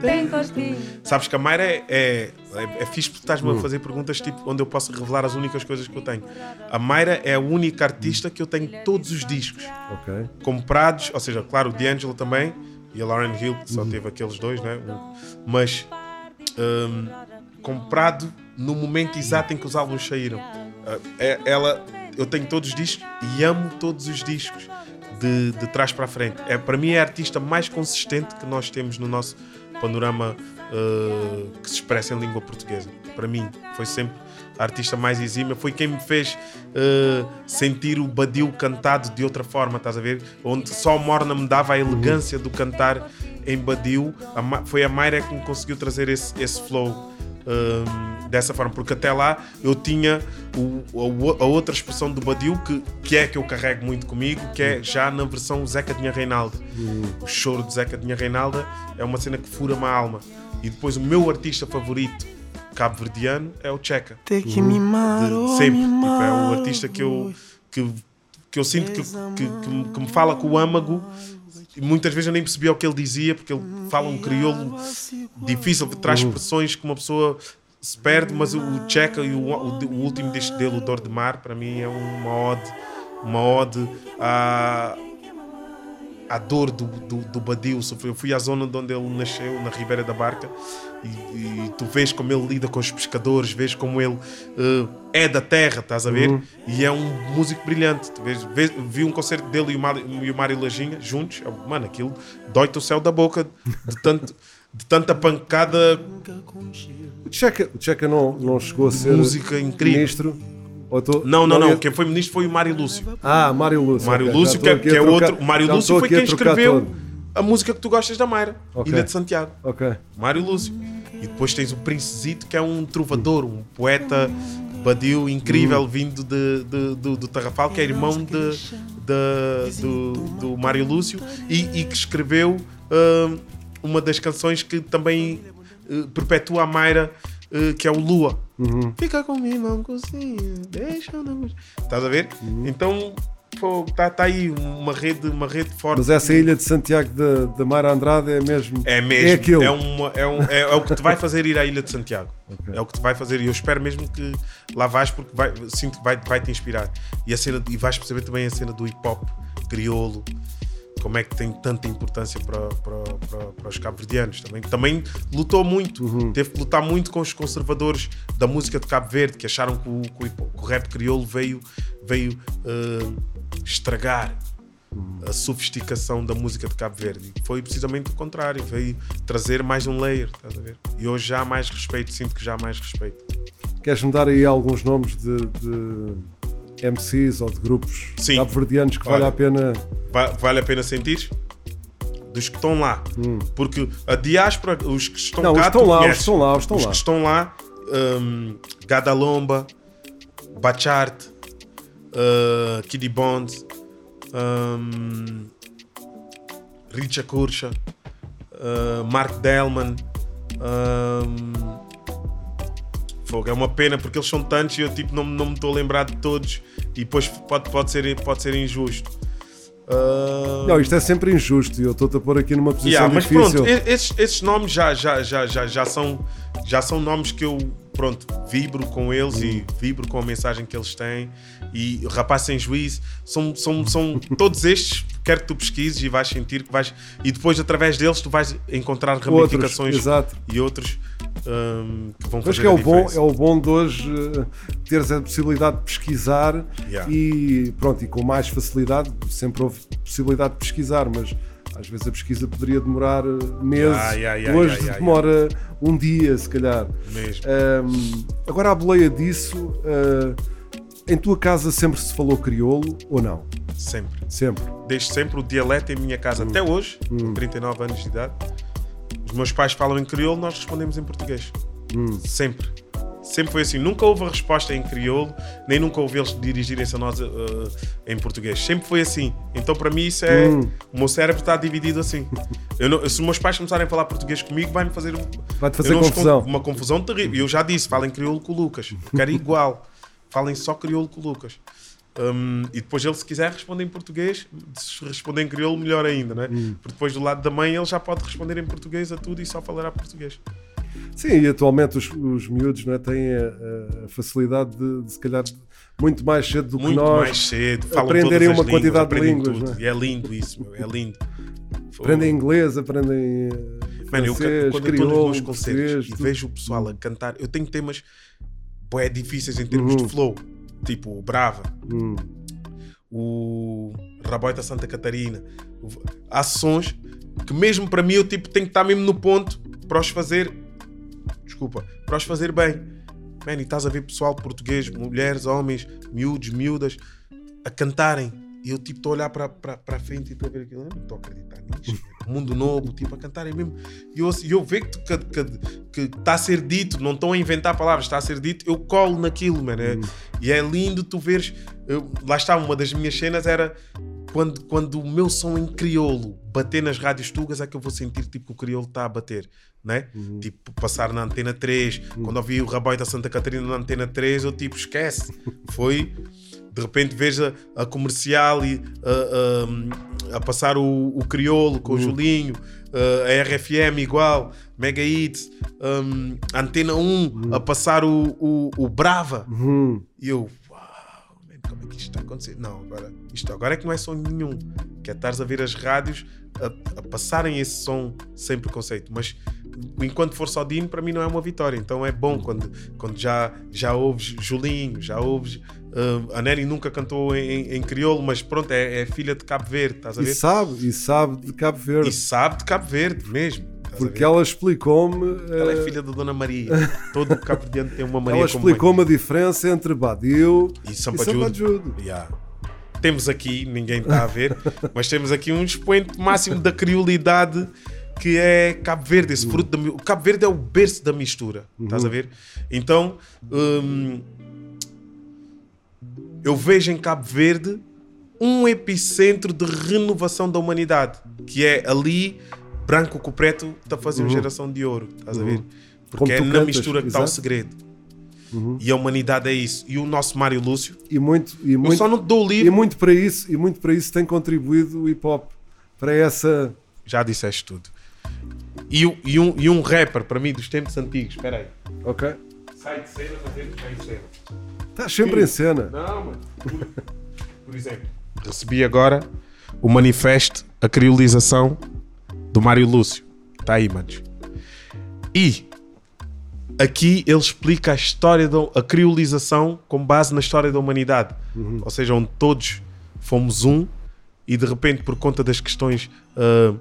Tem costinho. Sabes que a Mayra é, é, é, é fixe porque estás-me a fazer perguntas tipo, onde eu posso revelar as únicas coisas que eu tenho. A Mayra é a única artista que eu tenho todos os discos Ok. comprados, ou seja, claro, o D'Angelo também e a Lauren Hill, que só teve aqueles dois, né? Mas hum, comprado no momento exato em que os álbuns saíram. Ah, é- ela, eu tenho todos os discos e amo todos os discos. de, de trás para a frente. É, para mim é a artista mais consistente que nós temos no nosso panorama uh, que se expressa em língua portuguesa. Para mim, foi sempre a artista mais exímia. Foi quem me fez uh, sentir o Badiu cantado de outra forma, estás a ver? Onde só Morna me dava a elegância do cantar em Badiu. A foi a Mayra que me conseguiu trazer esse, esse flow. um, dessa forma, porque até lá eu tinha o- a, a outra expressão do Badiu que, que é que eu carrego muito comigo, que é já na versão Zeca Dinha Reinaldo. O choro de Zeca Dinha Reinaldo é uma cena que fura-me a alma. E depois o meu artista favorito cabo-verdiano é o Checa. Até que me maro, De sempre. me Tipo, é o maro. artista que eu, que, que eu sinto que, que, que me- que me fala com o âmago. E muitas vezes eu nem percebia o que ele dizia, porque ele fala um crioulo difícil, que traz expressões que uma pessoa se perde, mas o Checa e o, o, o último disco dele, o Dor de Mar, para mim é uma ode, uma ode à, à dor do, do, do Badil. Eu fui à zona de onde ele nasceu, na Ribeira da Barca, e, e tu vês como ele lida com os pescadores, vês como ele eh, é da terra, estás a ver? Uhum. E é um músico brilhante. Tu vês, vês- vi um concerto dele e o Mário, e o Mário Lajinha juntos. Mano, aquilo dói-te o céu da boca de, tanto, de tanta pancada. O Checa, o não, não chegou a ser Música incrível. ministro? Tô- Não, não, não. Quem foi ministro foi o Mário Lúcio. Ah, Mário Lúcio. Mário ok, Lúcio, que é, que é trocar- outro. Mário Lúcio foi quem escreveu todo. a música que tu gostas da Mayra, Ok. Ilha de Santiago. Ok. Mário Lúcio. E depois tens o Princezito, que é um trovador, um poeta badio incrível, vindo de, de- do, do Tarrafal, que é irmão de, de- do, do Mário Lúcio, e, e que escreveu hum, uma das canções que também eh, perpetua a Mayra, eh, que é o Lua. Fica comigo, não cozinha, deixa não... Estás a ver? Então, está tá aí uma rede, uma rede forte. Mas essa ilha de Santiago da, da Mara Andrade é mesmo. É mesmo. É aquilo. É, uma- é um- é- é o que te vai fazer ir à Ilha de Santiago. É o que te vai fazer. E eu espero mesmo que lá vais, porque vai- sinto que vai, vai te inspirar. E, a cena, e vais perceber também a cena do hip hop crioulo. Como é que tem tanta importância para, para, para, para os cabo-verdianos também. Também lutou muito, Uhum. teve que lutar muito com os conservadores da música de Cabo Verde, que acharam que o, que o rap crioulo veio, veio eh, estragar a sofisticação da música de Cabo Verde. Foi precisamente o contrário, veio trazer mais um layer, estás a ver? E hoje já há mais respeito, sinto que já há mais respeito. Queres-me dar aí alguns nomes de, de MCs ou de grupos cabo-verdianos que vale Olha. a pena. Va- vale a pena sentir? Dos que estão lá. Porque a diáspora, os que estão Hum. Não, cá, os estão lá, os estão lá, os estão Os lá. que estão lá, hum, Gadalomba, Bachart, uh, Kiddy Bond, um, Richa Kurcha, uh, Mark Delman. um, Fogo, é uma pena porque eles são tantos e eu tipo, não, não me estou a lembrar de todos e depois pode, pode, ser, pode ser injusto. Uh, Não, isto é sempre injusto e eu estou-te a pôr aqui numa posição Yeah, mas difícil. pronto, e- esses, esses nomes já, já, já, já, já, são, já são nomes que eu pronto, vibro com eles e vibro com a mensagem que eles têm. E Rapaz Sem Juízo são, são, são todos estes. Quero que tu pesquises e vais sentir que vais. E depois, através deles, tu vais encontrar ramificações exato. e outros hum, que vão fazer que é a o, bom, é o bom de hoje eh, teres a possibilidade de pesquisar Yeah. e pronto, e com mais facilidade, sempre houve possibilidade de pesquisar, mas às vezes a pesquisa poderia demorar eh, meses, Yeah, yeah, yeah, hoje yeah, demora um dia se calhar. Mesmo. Ahm, agora a boleia disso, ah, em tua casa sempre se falou crioulo ou não? Sempre. Sempre. Desde sempre o dialeto em minha casa, até hoje, com 39 anos de idade. Os meus pais falam em crioulo, nós respondemos em português. Sempre. Sempre foi assim. Nunca houve a resposta em crioulo, nem nunca houve eles dirigirem-se a nós uh, em português. Sempre foi assim. Então, para mim, isso é. Hum. O meu cérebro está dividido assim. Não- se os meus pais começarem a falar português comigo, vai-me fazer. Vai-te eu fazer confusão. con- Uma confusão terrível. E eu já disse: falem crioulo com o Lucas. Eu Quero igual. Falem só crioulo com o Lucas. Um, e depois ele, se quiser, responde em português. Se responder em crioulo, melhor ainda, né? Hum. Porque depois do lado da mãe ele já pode responder em português a tudo e só falará português. Sim, e atualmente os, os miúdos não é, têm a, a facilidade de, de, se calhar, muito mais cedo do que Muito nós mais cedo. Falam aprenderem uma as quantidade de línguas. tudo. é? E é lindo isso, meu, é lindo. Aprendem inglês, aprendem eh, Mano, eu, quando eu estou nos meus concertos e vejo o pessoal a cantar, eu tenho temas bué difíceis em termos Uhum. de flow, tipo o Brava, Hum. o Raboita Santa Catarina. Há sons que mesmo para mim eu tipo, tenho que estar mesmo no ponto para os fazer. Desculpa, para os fazer bem. Man, e estás a ver pessoal português, mulheres, homens, miúdos, miúdas, a cantarem. E eu tipo estou a olhar para a frente e estou a ver aquilo. Eu não estou a acreditar nisto. Mundo novo, tipo, a cantarem mesmo. E eu, e eu vejo que está a ser dito, não estão a inventar palavras, está a ser dito, eu colo naquilo, mano. É, E é lindo tu veres. eu- lá está, uma das minhas cenas era quando, quando o meu som em crioulo bater nas rádios tugas é que eu vou sentir tipo que o crioulo está a bater, né? Tipo, passar na antena 3, quando ouvi o Raboy da Santa Catarina na antena 3, eu tipo, esquece. Foi de repente veja a comercial e a, a- a passar o, o crioulo com o Julinho, a RFM igual, Mega Hits, um, Antena 1 a passar o, o, o Brava. E eu, como é que isto está a acontecer? Não, agora, isto agora é que não é som nenhum, que é estares a ver as rádios a, a passarem esse som sem preconceito, mas enquanto for só Dino, para mim não é uma vitória. Então é bom quando, quando já, já ouves Julinho, já ouves. uh, a Neri nunca cantou em, em, em crioulo, mas pronto, é, é filha de Cabo Verde, estás a E ver? sabe, e sabe de Cabo Verde. E sabe de Cabo Verde mesmo. Porque ela explicou-me. Ela é eh, filha da Dona Maria. Todo Cabo Verdeano tem uma Maria Ela explicou-me a diferença entre Badiu e São e São Pajudo. Pajudo. Yeah. Temos aqui, ninguém está a ver, mas temos aqui um expoente máximo da criolidade que é Cabo Verde, esse fruto da O Cabo Verde é o berço da mistura, estás a ver? Então, hum, eu vejo em Cabo Verde um epicentro de renovação da humanidade, que é ali, branco com preto, está a fazer uma Uhum. geração de ouro, estás a ver? Uhum. Porque é na cantas, mistura que está o segredo. Uhum. E a humanidade é isso. E o nosso Mário Lúcio, E muito, e muito, só não te dou o livro. E muito para isso, e muito para isso tem contribuído o hip hop para essa. Já disseste tudo. E, e um, e um rapper, para mim, dos tempos antigos. Espera aí. Ok? Sai de cena, mas ele está em cena. Estás sempre em cena. Não, mano. Por, por exemplo, recebi agora o manifesto, a criolização do Mário Lúcio. Está aí, manos. E aqui ele explica a história da a criolização com base na história da humanidade. Ou seja, onde todos fomos um e de repente, por conta das questões. ah,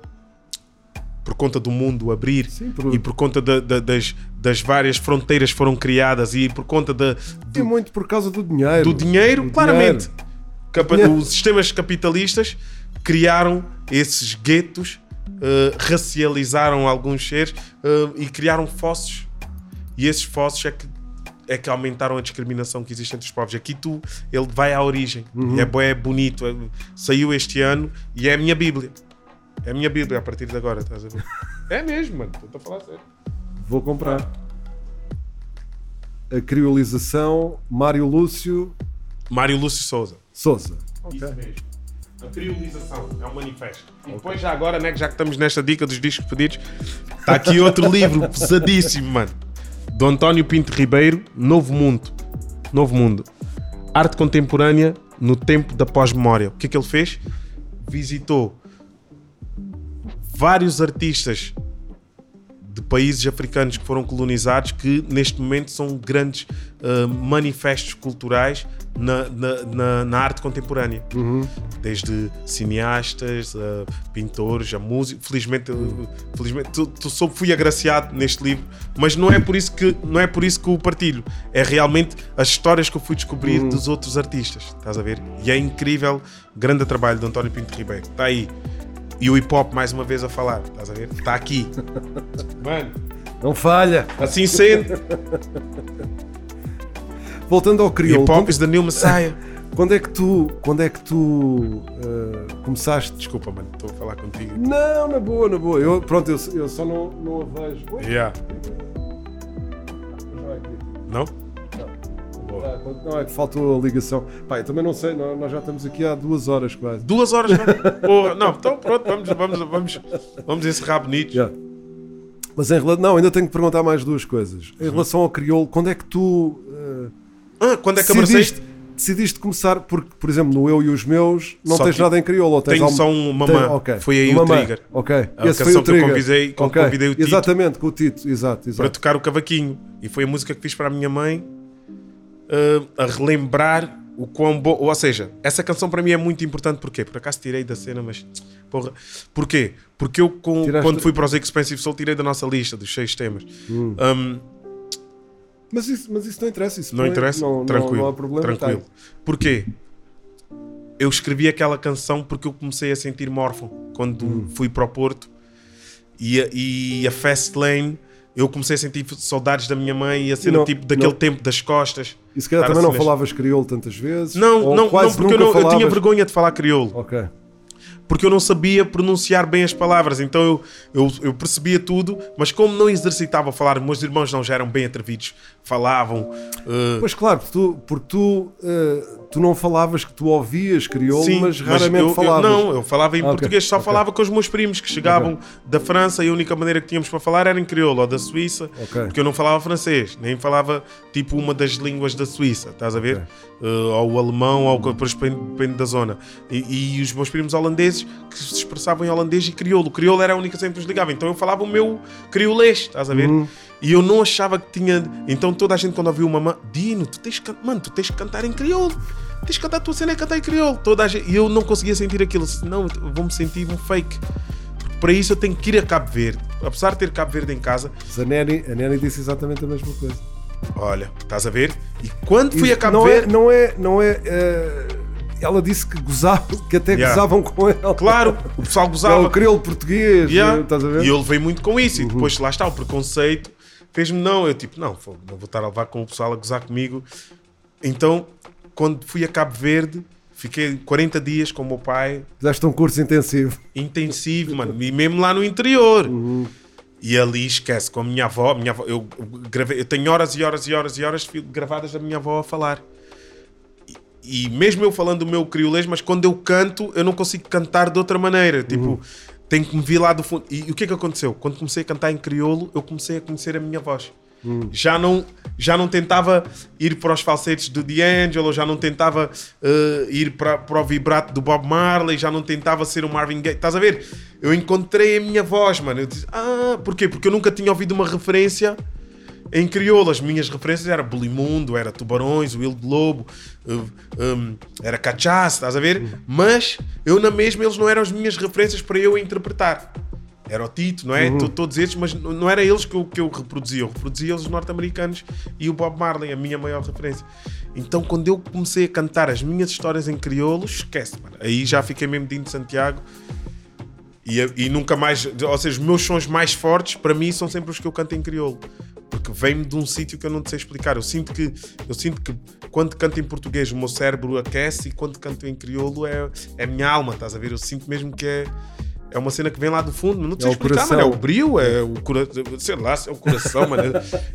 por conta do mundo abrir e por conta da- da- das, das várias fronteiras que foram criadas e por conta da, E muito por causa do dinheiro. do dinheiro, Do claramente. dinheiro. Capa- Dinheiro. Os sistemas capitalistas criaram esses guetos, eh, racializaram alguns seres eh, e criaram fossos. E esses fossos é que, é que aumentaram a discriminação que existe entre os povos. Aqui tu, ele vai à origem. Uhum. É, é bonito. é- saiu este ano e é a minha Bíblia. É a minha Bíblia a partir de agora, estás a ver? É mesmo, mano. Estou a falar sério. Vou comprar. A criolização, Mário Lúcio Mário Lúcio Souza. Souza. Isso mesmo. A criolização é um manifesto. E depois, já agora, né, já que estamos nesta dica dos discos pedidos, está aqui outro livro pesadíssimo, mano. Do António Pinto Ribeiro, Novo Mundo. Novo Mundo. Arte contemporânea no tempo da pós-memória. O que é que ele fez? Visitou vários artistas de países africanos que foram colonizados que neste momento são grandes uh, manifestos culturais na, na, na- na arte contemporânea. Desde cineastas, uh, pintores, a música. Felizmente, uh, felizmente tu, tu fui agraciado neste livro, mas não é, por isso que, não é por isso que o partilho. É realmente as histórias que eu fui descobrir dos outros artistas. Estás a ver? E é incrível. Grande trabalho de António Pinto Ribeiro. Está aí. E o hip hop mais uma vez a falar, estás a ver? Está aqui. Mano, Não falha. assim sendo, Voltando ao crioulo. hip hop is the new messiah. Quando é que tu, quando é que tu eh, começaste? Desculpa, mano, estou a falar contigo. Não, na boa, na boa. Eu, pronto, eu, eu só não, não a vejo. Ui, Yeah. Não? Não, é que faltou a ligação. Eu também não sei, nós nós já estamos aqui há duas horas quase. Duas horas. Porra, não, então pronto, vamos, vamos, vamos, vamos encerrar bonito. Já. Mas em relação. Não, ainda tenho que perguntar mais duas coisas. Em relação ao crioulo, quando é que tu. eh, Ah, quando é que decidiste, decidiste começar? Porque, por exemplo, no Eu e os Meus, não Só tens nada em crioulo. ou tens tenho algum- só um mamã. Tem- ok. Foi aí o mamã. trigger. Ok. A Esse foi o que eu trigger. convidei- que eu Ok. convidei o Tito. Exatamente, com o Tito. Exato, exato. para tocar o cavaquinho. E foi a música que fiz para a minha mãe uh, a relembrar o quão bom. Ou seja, essa canção para mim é muito importante. Porquê? Por acaso tirei da cena, mas. Porra. Porquê? Porque eu, com- quando fui para os Expensive Soul, tirei da nossa lista dos seis temas. Hum. Um, Mas isso, mas isso não interessa. Isso não interessa? Não, não- tranquilo. Não, há problema. tranquilo. tá. Porquê? Eu escrevi aquela canção porque eu comecei a sentir-me órfão quando Hum. fui para o Porto e a, e a Fast Lane. Eu comecei a sentir saudades da minha mãe e a ser não- tipo daquele não- tempo das costas. E se calhar também não falavas crioulo tantas vezes? Não, não, não porque eu, não- eu tinha vergonha de falar crioulo. Ok. Porque eu não sabia pronunciar bem as palavras. Então eu, eu, eu percebia tudo, mas como não exercitava a falar, meus irmãos não já eram bem atrevidos, falavam. eh, Pois claro, porque tu, porque tu, eh, tu não falavas que tu ouvias crioulo, Sim, mas raramente eu, eu- falavas. não, eu falava em Ah, português, só ok. falava com os meus primos que chegavam da França e a única maneira que tínhamos para falar era em crioulo ou da Suíça, porque eu não falava francês, nem falava tipo uma das línguas da Suíça, estás a ver? Eh, ou o alemão, ou depois depende, depende da zona. E, e os meus primos holandeses que se expressavam em holandês e crioulo. O crioulo era a única sempre que nos ligava, então eu falava o meu criolês, estás a ver? Uhum. E eu não achava que tinha. Então toda a gente, quando ouviu uma mãe, Dino, tu tens que, can- mano, tu tens que cantar em crioulo. Tens que cantar a tua cena é cantar em crioulo. Toda a gente... E eu não conseguia sentir aquilo. Não, eu vou-me sentir um fake. Para isso eu tenho que ir a Cabo Verde. Apesar de ter Cabo Verde em casa, Mas A Neni, a disse exatamente a mesma coisa. olha, estás a ver? E quando fui Isso a Cabo não Verde. É, não é, não é, eh, ela disse que gozavam, que até Yeah. gozavam com ela. Claro, o pessoal É gozava. o crioulo português, Yeah. estás a ver? Uhum. E eu levei muito com isso. E depois lá está o preconceito. Fez-me não. Eu tipo, não, fogo, não vou estar a levar com o pessoal a gozar comigo. Então, quando fui a Cabo Verde, fiquei 40 dias com o meu pai, Fizeste um curso intensivo. intensivo, mano. E mesmo lá no interior. Uhum. E ali esquece, com a minha avó, minha avó eu, gravei, eu tenho horas e horas e horas e horas gravadas da minha avó a falar. E, e mesmo eu falando o meu criolês, mas quando eu canto, eu não consigo cantar de outra maneira. Tipo, tenho que me vir lá do fundo. E, e o que é que aconteceu? Quando comecei a cantar em crioulo, eu comecei a conhecer a minha voz. Já não, já não tentava ir para os falsetes do D'Angelo, já não tentava eh, ir para, para o vibrato do Bob Marley, já não tentava ser o Marvin Gaye. Estás a ver? Eu encontrei a minha voz, mano. Eu disse, ah, porquê? Porque eu nunca tinha ouvido uma referência em crioulo. As minhas referências eram Bulimundo, era Tubarões, Will Globo, uh, um, era Cachaça, estás a ver? Mas eu na mesma eles não eram as minhas referências para eu interpretar. Era o Tito, não é? Uhum. To- Todos esses, mas não era eles que eu, que eu reproduzia. Eu reproduzia os norte-americanos e o Bob Marley, a minha maior referência. Então, quando eu comecei a cantar as minhas histórias em crioulo, esquece, mano. Aí já fiquei mesmo de Santiago. E, e nunca mais, ou seja, os meus sons mais fortes para mim são sempre os que eu canto em crioulo, porque vem-me de um sítio que eu não te sei explicar. Eu sinto que eu sinto que quando canto em português o meu cérebro aquece e quando canto em crioulo é, é a minha alma, estás a ver? Eu sinto mesmo que é é uma cena que vem lá do fundo, não te sei É explicar, mano. É o brilho, é o coração, sei lá, é o coração, mano.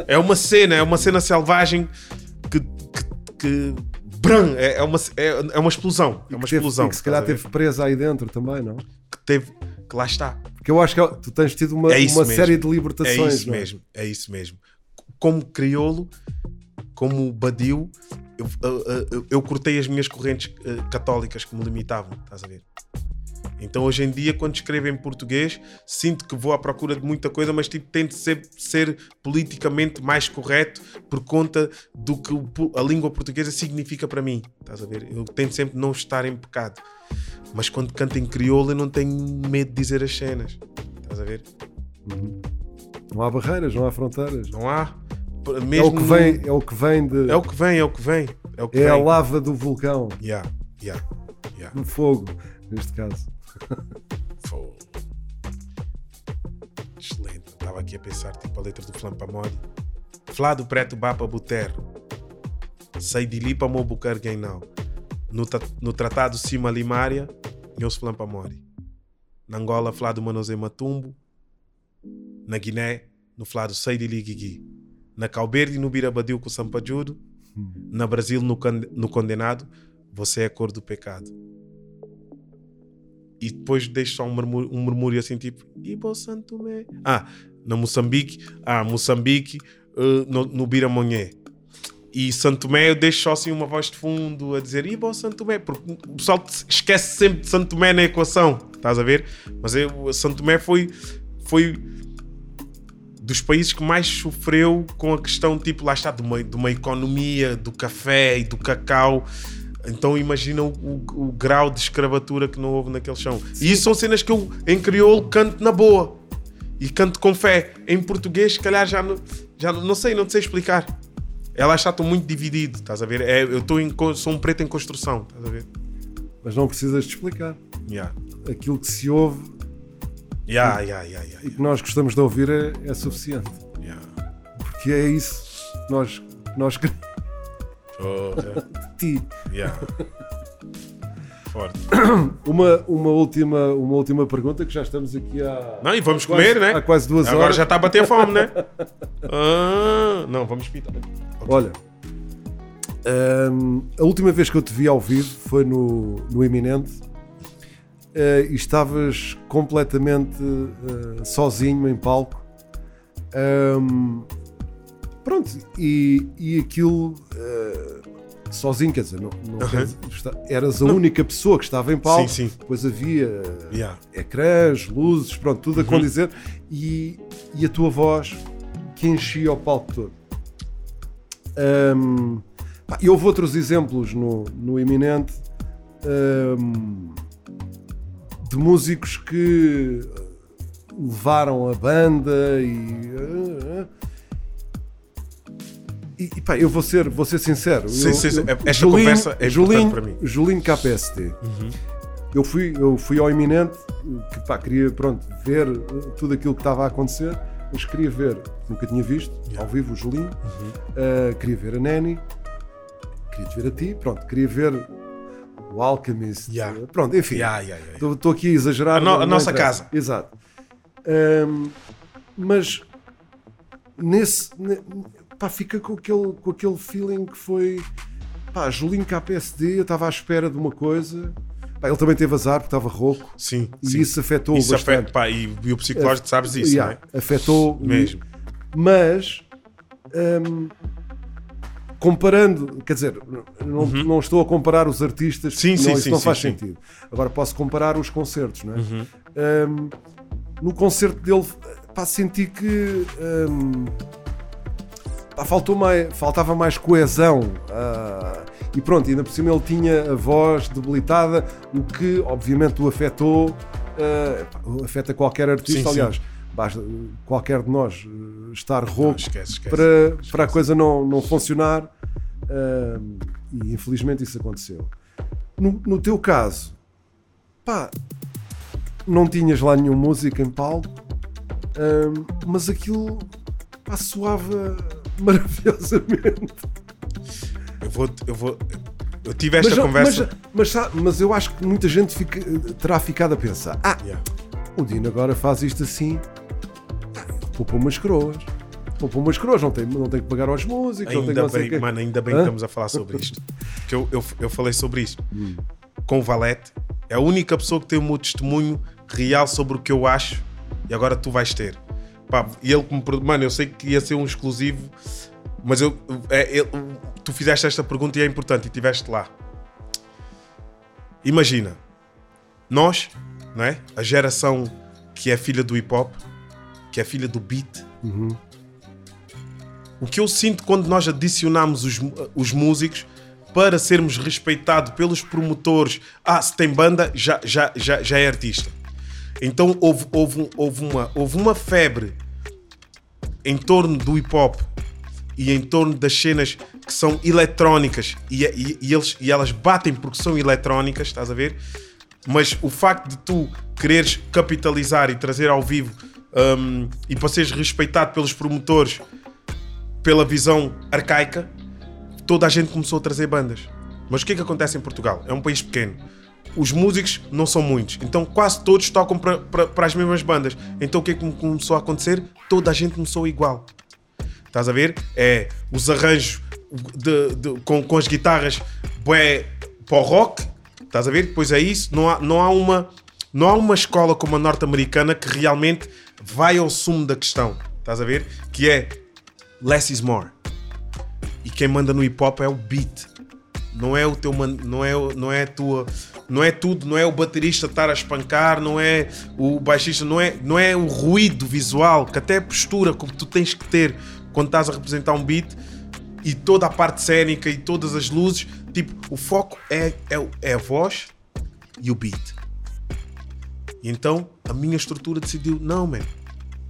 É uma cena, é uma cena selvagem que, que, que brum, é, é uma, é, é uma explosão, é uma teve- explosão. que se calhar teve presa aí dentro também, não? que teve, que lá está. Porque eu acho que tu tens tido uma, É uma mesmo. série de libertações. É isso não é? mesmo, é isso mesmo. Como crioulo, como Badiu, eu, eu- eu- eu cortei as minhas correntes eh, católicas que me limitavam, estás a ver? Então hoje em dia, quando escrevo em português, sinto que vou à procura de muita coisa, mas tipo, tento ser, ser politicamente mais correto por conta do que o a língua portuguesa significa para mim. Estás a ver? Eu tento sempre não estar em pecado. Mas quando canto em crioulo, eu não tenho medo de dizer as cenas. Estás a ver? Não há barreiras, não há fronteiras. Não há. É, Mesmo o que vem, é o que vem de. É o que vem, é o que vem. É, o que é a vem. lava do vulcão, Yeah, yeah, yeah. do fogo, neste caso. Fogo. Excelente. Estava aqui a pensar, tipo, a letra do Flampa Mori. Flá do preto bapa buterro. Sei de lipa mo bucar não. No, no tratado Cima Limária, nhos Flampa Mori. Na Angola, flá do Manose Matumbo. Na Guiné, no flá do Sei de Ligigui. Na Calberde, no Birabadil com Sampajudo. Na Brasil, no, no Condenado, você é a cor do pecado e depois deixo só um murmúrio, um murmúrio assim tipo Ibo Santo Tomé. Ah, na Moçambique, ah, Moçambique, eh, no, no Biramonhé. E Santo Tomé eu deixo só assim uma voz de fundo a dizer Ibo Santo Tomé, porque o pessoal esquece sempre de Santo Tomé na equação, estás a ver? Mas eu, Santo Tomé foi, foi dos países que mais sofreu com a questão, tipo, lá está, de uma, de uma economia do café e do cacau Então imagina o, o- o grau de escravatura que não houve naquele chão. E isso são cenas que eu, em crioulo, canto na boa. E canto com fé. Em português, se calhar, já não, já não, não sei, não te sei explicar. Ela está muito dividido, estás a ver? É, eu estou em, sou um preto em construção, estás a ver? Mas não precisas de explicar. Yeah. Aquilo que se ouve Yeah, yeah, yeah, yeah, e que nós gostamos de ouvir é, é suficiente. yeah. Porque é isso que nós, que nós queremos Porra. de ti. Yeah. Forte. Uma, uma, última, uma última pergunta que já estamos aqui há. Não, e vamos quase- comer, né? Há quase duas Agora horas. já está a bater fome, né? Ah, não, vamos pitar. Olha, hum, a última vez que eu te vi ao vivo foi no, no Iminente e estavas completamente eh, sozinho em palco. Hum, pronto, e, e aquilo eh, sozinho, quer dizer, não, não Aham. quer dizer, está- eras a única pessoa que estava em palco. Sim, sim. Depois havia Yeah. ecrãs, luzes, pronto, tudo a Uhum. condizer e, e a tua voz que enchia o palco todo. Hum, pá, e houve outros exemplos no, no Iminente hum, de músicos que levaram a banda e. ah, ah. E, e pá, eu vou ser, vou ser sincero. Sim, eu- sim, Esta conversa é Julinho, para mim. Julinho KPST. Eu fui, eu fui ao Iminente, que pá, queria pronto, ver tudo aquilo que estava a acontecer, mas queria ver, nunca tinha visto, ao vivo o Julinho, uh, queria ver a Nani, queria ver a ti, pronto, queria ver o Alchemist, Yeah. uh, pronto, enfim, Yeah, yeah, yeah. estou aqui a exagerar. A no- a nossa interessa. casa. Exato. Um, mas nesse. ne- Pá, fica com aquele, com aquele feeling que foi. Pá, Julinho KPSD, eu estava à espera de uma coisa. Pá, ele também teve azar porque estava rouco. Sim, E sim. isso afetou Isso bastante. afeta, pá, e, e o psicológico, sabes isso, Yeah, não é? Afetou Mesmo. Mas hum, comparando, quer dizer, não, não estou a comparar os artistas, Uhum. Sim, não, sim, isso sim, não faz sentido. Agora posso comparar os concertos, não é? Uhum. Hum, no concerto dele, pá, senti que hum, pá, faltou mais, faltava mais coesão. ah, e pronto, ainda por cima ele tinha a voz debilitada, o que obviamente o afetou, pá, afeta qualquer artista, aliás. Basta qualquer de nós eh, estar rouco esquece, esquece. para, para a coisa não, não funcionar ah, e infelizmente isso aconteceu. No, no teu caso, pá, não tinhas lá nenhum músico em palco, ah, mas aquilo pá, soava maravilhosamente. Eu vou. Eu, vou, eu tive esta mas, conversa. Mas, mas, mas eu acho que muita gente fica- terá ficado a pensar: ah, Yeah. o Dino agora faz isto assim, poupa umas coroas. Poupa umas coroas, não tem, não tem que pagar aos músicos, tem que Ainda não o bem, quê. mano, ainda bem Hã? que estamos a falar sobre isto. Que eu, eu, eu falei sobre isso Hum. com o Valete. É a única pessoa que tem o meu testemunho real sobre o que eu acho e agora tu vais ter. Pá, e ele que me perguntou, mano, eu sei que ia ser um exclusivo, mas eu, é, ele- tu fizeste esta pergunta e é importante e estiveste lá. Imagina, nós, não é? A geração que é filha do hip hop, que é filha do beat, o que eu sinto quando nós adicionamos os, os músicos para sermos respeitados pelos promotores, ah, se tem banda, já, já, já, já é artista. Então houve, houve, houve, uma, houve uma febre em torno do hip hop e em torno das cenas que são eletrónicas e, e- e eles, e elas batem porque são eletrónicas, estás a ver? Mas o facto de tu quereres capitalizar e trazer ao vivo hum, e para seres respeitado pelos promotores pela visão arcaica, toda a gente começou a trazer bandas. Mas o que é que acontece em Portugal? É um país pequeno. Os músicos não são muitos, então quase todos tocam para, as mesmas bandas. Então o que é que começou a acontecer? Toda a gente começou igual. Estás a ver? É os arranjos de- de- com, com as guitarras bué para o rock. Estás a ver? Depois é isso. Não há, não há, uma, não há uma escola como a norte-americana que realmente vai ao sumo da questão. Estás a ver? Que é less is more. E quem manda no hip hop é o beat. Não é o teu não é não é tua não é tudo, não é o baterista estar a espancar, não é o baixista, não é não é o ruído visual, que até a postura como tu tens que ter quando estás a representar um beat. e toda a parte cénica e todas as luzes. Tipo, o foco é, é, é a voz e o beat. Então a minha estrutura decidiu: não, man,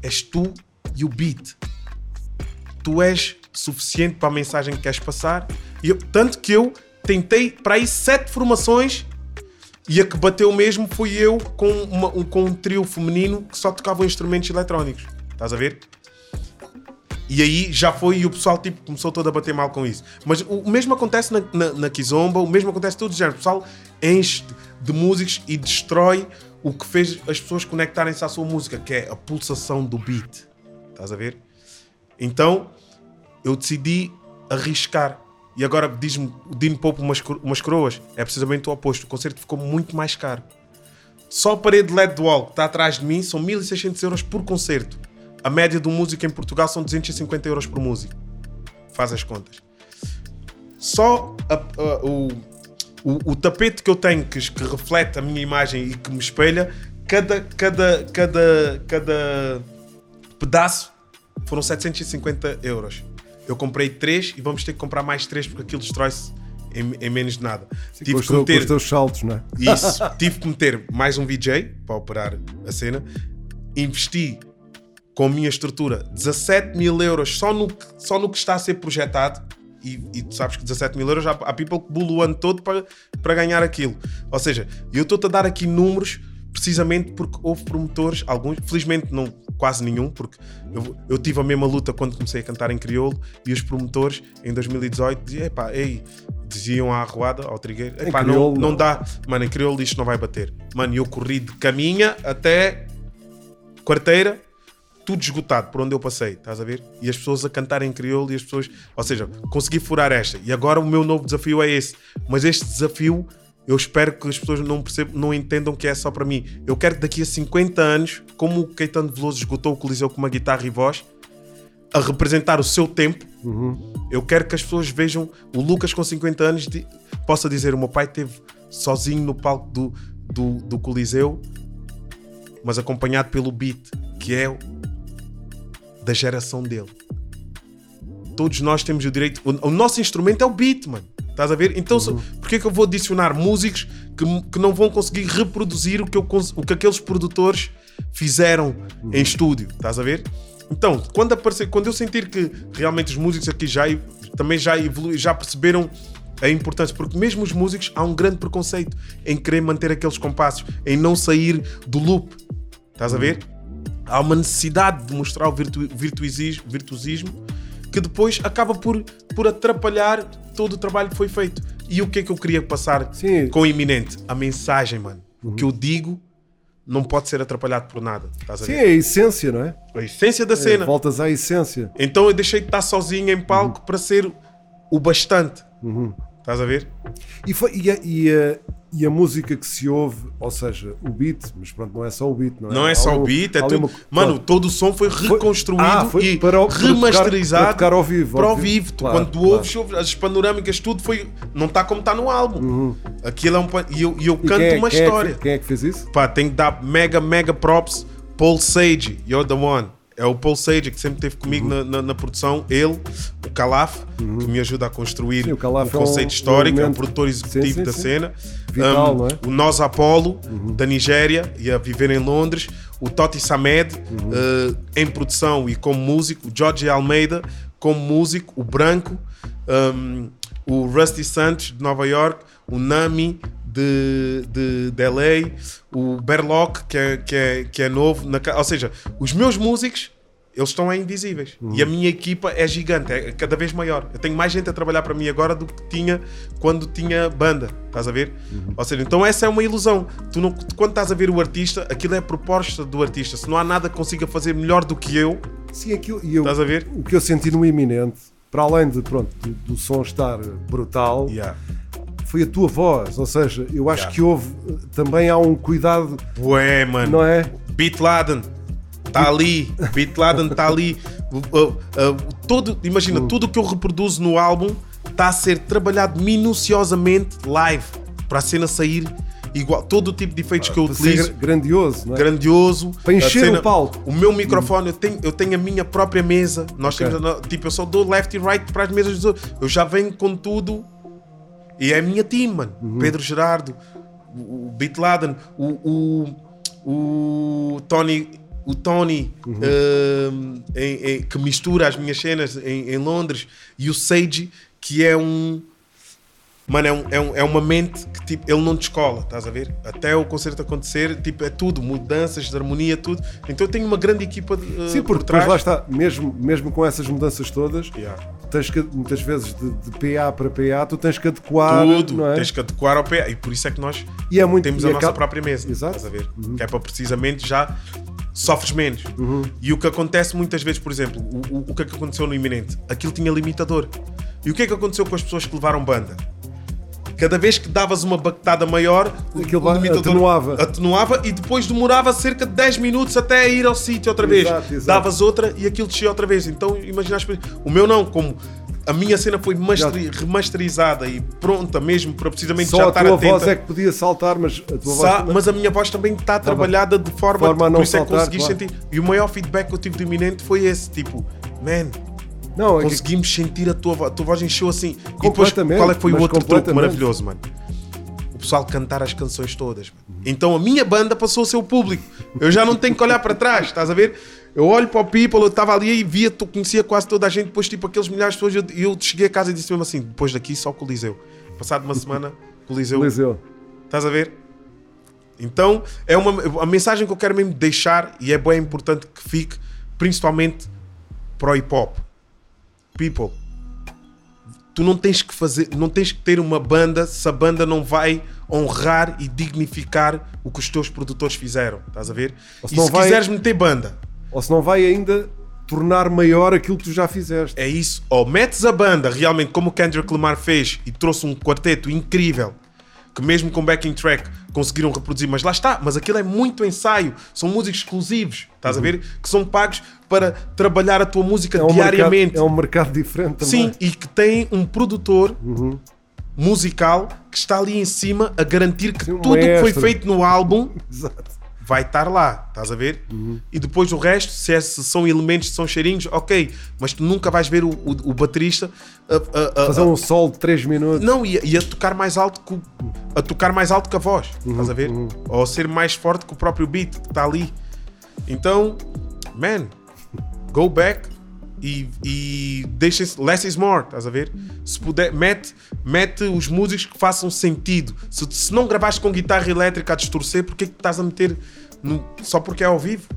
és tu e o beat. Tu és suficiente para a mensagem que queres passar. E eu- tanto que eu tentei para aí sete formações e a que bateu mesmo fui eu com, uma- um, com um trio feminino que só tocava instrumentos eletrónicos. Estás a ver? E aí já foi e o pessoal tipo, começou todo a bater mal com isso. Mas o, o mesmo acontece na, na, na Kizomba, o mesmo acontece em todos os géneros. O pessoal enche de músicos e destrói o que fez as pessoas conectarem-se à sua música, que é a pulsação do beat. Estás a ver? Então eu decidi arriscar. E agora diz-me o Dino Pope umas, umas coroas. É precisamente o oposto. O concerto ficou muito mais caro. Só a parede LED wall que está atrás de mim são 1600 euros por concerto. A média um músico em Portugal são 250 euros por músico. Faz as contas. Só a- a- o, o, o tapete que eu tenho que, que reflete a minha imagem e que me espelha, cada, cada, cada, cada pedaço foram 750 euros. Eu comprei três e vamos ter que comprar mais três porque aquilo destrói-se em, em menos de nada. com, os teu- com os teus saltos, não é? Isso. Tive que meter mais um VJ para operar a cena. Investi com a minha estrutura 17 mil euros só no, que- só no que está a ser projetado. E, e tu sabes que 17 mil euros há, há people que o ano todo para, para ganhar aquilo. Ou seja, eu estou-te a dar aqui números precisamente porque houve promotores, alguns, felizmente não quase nenhum, porque eu, eu tive a mesma luta quando comecei a cantar em crioulo e os promotores em 2018 diziam, epá, ei, diziam à arruada, ao trigueiro, epá, não, crioulo, não não. dá, mano, em crioulo isto não vai bater. Mano, eu corri de caminha até quarteira, tudo esgotado por onde eu passei, estás a ver? E as pessoas a cantarem em crioulo e as pessoas, ou seja, consegui furar esta. E agora o meu novo desafio é esse. Mas este desafio, eu espero que as pessoas não percebam, não entendam que é só para mim. Eu quero que daqui a 50 anos, como o Caetano Veloso esgotou o Coliseu com uma guitarra e voz, a representar o seu tempo, eu quero que as pessoas vejam o Lucas com 50 anos de- possa dizer: o meu pai esteve sozinho no palco do, do, do Coliseu, mas acompanhado pelo beat, que é o- da geração dele. Todos nós temos o direito. O, o nosso instrumento é o beat, mano. Estás a ver? Então, se- por que eu vou adicionar músicos que, que não vão conseguir reproduzir o que, eu, o que aqueles produtores fizeram em estúdio? Estás a ver? Então, quando, aparecer, quando eu sentir que realmente os músicos aqui já também já evoluíram, já perceberam a importância, porque mesmo os músicos há um grande preconceito em querer manter aqueles compassos, em não sair do loop. Estás a ver? Há uma necessidade de mostrar o virtu virtuosismo, virtuosismo que depois acaba por, por atrapalhar todo o trabalho que foi feito. E o que é que eu queria passar com o iminente? A mensagem, mano. O que eu digo não pode ser atrapalhado por nada. Estás a Sim, ver? é a essência, não é? A essência da É, cena. voltas à essência. Então eu deixei de estar sozinho em palco para ser o bastante. Uhum. Estás a ver? E, foi- e e a- e a música que se ouve, ou seja, o beat, mas pronto, não é só o beat, não é? Não é só o beat, é tudo. uma- Mano, todo o som foi reconstruído Ah, foi e para o- para tocar- remasterizado para tocar ao vivo, para ao vivo. vivo. Claro, quando tu claro. ouves, ouves as panorâmicas, tudo foi. Não está como está no álbum. Aquilo é um. E eu, e eu Uhum. E canto quem é- uma quem é que história. fe- quem é que fez isso? Pá, tem que dar mega, mega props. Paul Sage, you're the one. É o Paul Sage que sempre esteve comigo na, na- na produção. Ele, o Calaf, que me ajuda a construir Sim, o Calaf é um- conceito histórico, é um produtor executivo Sim, sim, da cena. Vital, Um, é? O Nós Apollo, da Nigéria, e a viver em Londres. O Toti Samed, Uhum. eh, em produção e como músico. O Jorge Almeida, como músico. O Branco. um, o Rusty Santos, de Nova York. O Nami, de, de, de LA. O Berlock, que é, que é, que é novo. na ou seja, os meus músicos eles estão aí invisíveis. E a minha equipa é gigante, é cada vez maior. Eu tenho mais gente a trabalhar para mim agora do que tinha quando tinha banda. Estás a ver? Ou seja, então essa é uma ilusão. Tu não, quando estás a ver o artista, aquilo é a proposta do artista. Se não há nada que consiga fazer melhor do que eu, Sim, aquilo, e eu, estás a ver? o que eu senti no iminente, para além de, pronto, do, do som estar brutal, foi a tua voz. Ou seja, eu acho Yeah. que houve também há um cuidado. Ué, mano. Não é? Beat Laden está ali. Beat Laden está ali. Uh, uh, uh, todo, imagina, tudo que eu reproduzo no álbum está a ser trabalhado minuciosamente live para a cena sair igual, todo o tipo de efeitos que eu utilizo. gra- grandioso, é? Grandioso. Para encher cena- o palco. O meu microfone, eu tenho, eu tenho a minha própria mesa. Nós Ok. temos, tipo, eu só dou left e right para as mesas dos outros. Eu já venho com tudo. E é a minha team, mano. Uhum. Pedro Gerardo, o, o Beat Laden, o, o, o Tony. O Tony Uhum. um, em- em- que mistura as minhas cenas em, em Londres e o Sage que é um Mano, é, um, é, um- é uma mente que tipo, ele não descola, estás a ver? Até o concerto acontecer, tipo, é tudo, mudanças de harmonia, tudo. Então eu tenho uma grande equipa de, uh, Sim, por porque trás. depois lá está, mesmo, mesmo com essas mudanças todas, Yeah. Tens que, muitas vezes de, de PA para PA, tu tens que adequar. Tudo, é? tens que adequar ao pé. E por isso é que nós E é muito- temos a nossa ca- própria mesa. Exato. Estás a ver? Que é para precisamente já sofres menos. Uhum. E o que acontece muitas vezes, por exemplo, o, o, o que é que aconteceu no Iminente? Aquilo tinha limitador. E o que é que aconteceu com as pessoas que levaram banda? Cada vez que davas uma bactada maior, Aquilo o limitador atenuava. atenuava e depois demorava cerca de 10 minutos até ir ao sítio outra vez. Exato, exato. Davas outra e aquilo descia outra vez. Então imagina a experiência. O meu não, como a minha cena foi masteri- remasterizada e pronta mesmo para precisamente já Só a estar tua atenta. voz é que podia saltar, mas a tua Sa- voz. mas a minha voz também está trabalhada de forma, forma a não por isso é que saltar, consegui claro. sentir. E o maior feedback que eu tive do iminente foi esse: tipo, man, Não, é que- conseguimos sentir a tua voz, a tua voz encheu assim. E depois, Completamente, qual é que foi o outro truque completamente. maravilhoso, mano? O pessoal cantar as canções todas. mano. Então a minha banda passou a ser o público. Eu já não tenho que olhar para trás, estás a ver? Eu olho para o People, eu estava ali e via, tu conhecia quase toda a gente, depois tipo aqueles milhares de pessoas, e eu, eu cheguei a casa e disse mesmo assim, depois daqui só o Coliseu. Passado uma semana, Coliseu. Coliseu. Estás a ver? Então, é uma a mensagem que eu quero mesmo deixar e é bem importante que fique, principalmente para o hip hop. People, tu não tens que fazer, não tens que ter uma banda se a banda não vai honrar e dignificar o que os teus produtores fizeram. Estás a ver? Ou se E não se vai- quiseres meter banda, Ou se não vai ainda tornar maior aquilo que tu já fizeste. é isso. Ou metes a banda realmente como o Kendrick Lamar fez e trouxe um quarteto incrível que mesmo com backing track conseguiram reproduzir, mas lá está, mas aquilo é muito ensaio, são músicos exclusivos, estás a ver? Que são pagos para trabalhar a tua música É um, diariamente. mercado, é um mercado diferente também. Sim, e que tem um produtor musical que está ali em cima a garantir que Sim, tudo o que foi feito no álbum Exato. Vai estar lá, estás a ver? E depois o resto, se, é- se são elementos, se são cheirinhos, ok, mas tu nunca vais ver o, o, o baterista a, a- a- Fazer um sol de 3 minutos. não, e a, e a tocar mais alto que o- a tocar mais alto que a voz, estás a ver? Ou a ser mais forte que o próprio beat que está ali. Então, man, go back e, e deixa less is more, estás a ver? Se puder, mete, mete os músicos que façam sentido. Se, se não gravaste com guitarra elétrica a distorcer, porquê que estás a meter no- só porque é ao vivo?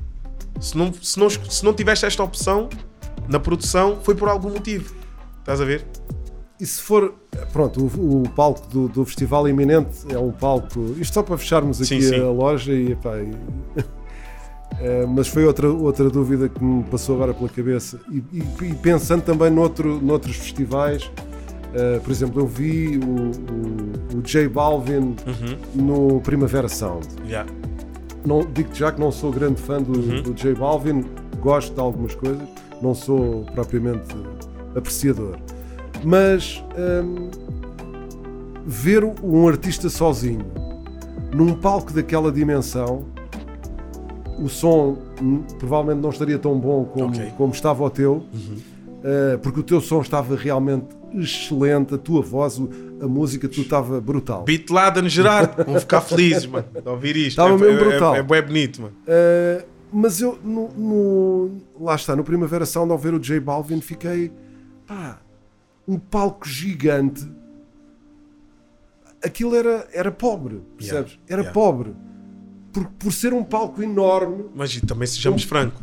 Se não, se, não, se não tiveste esta opção na produção, foi por algum motivo. Estás a ver? E se for, pronto, o, o palco do, do Festival Iminente é um palco. Isto só para fecharmos aqui Sim, sim. a loja e. epá, e- Eh, mas foi outra, outra dúvida que me passou agora pela cabeça. E, e- e pensando também noutro, noutros festivais, eh, por exemplo, eu vi o, o, o J Balvin Uhum. no Primavera Sound. Yeah. Não, digo já que não sou grande fã do, Uhum. do J Balvin, gosto de algumas coisas, não sou propriamente apreciador. Mas hum, ver um artista sozinho num palco daquela dimensão, o som provavelmente não estaria tão bom como, Ok. Uhum. como estava o teu, uh, porque o teu som estava realmente excelente, a tua voz, o- a música, tu estava brutal. Beat Laden Gerardo, vão ficar felizes, mano, de ouvir isto. Estava é, mesmo é- brutal. É, é, bué bonito, mano. Uh, mas eu, no, no- lá está, no Primavera Sound, ao ver o J Balvin, fiquei, pá, um palco gigante. Aquilo era, era pobre, percebes? Era yeah. pobre. Por, por ser um palco enorme, Mas e também sejamos francos,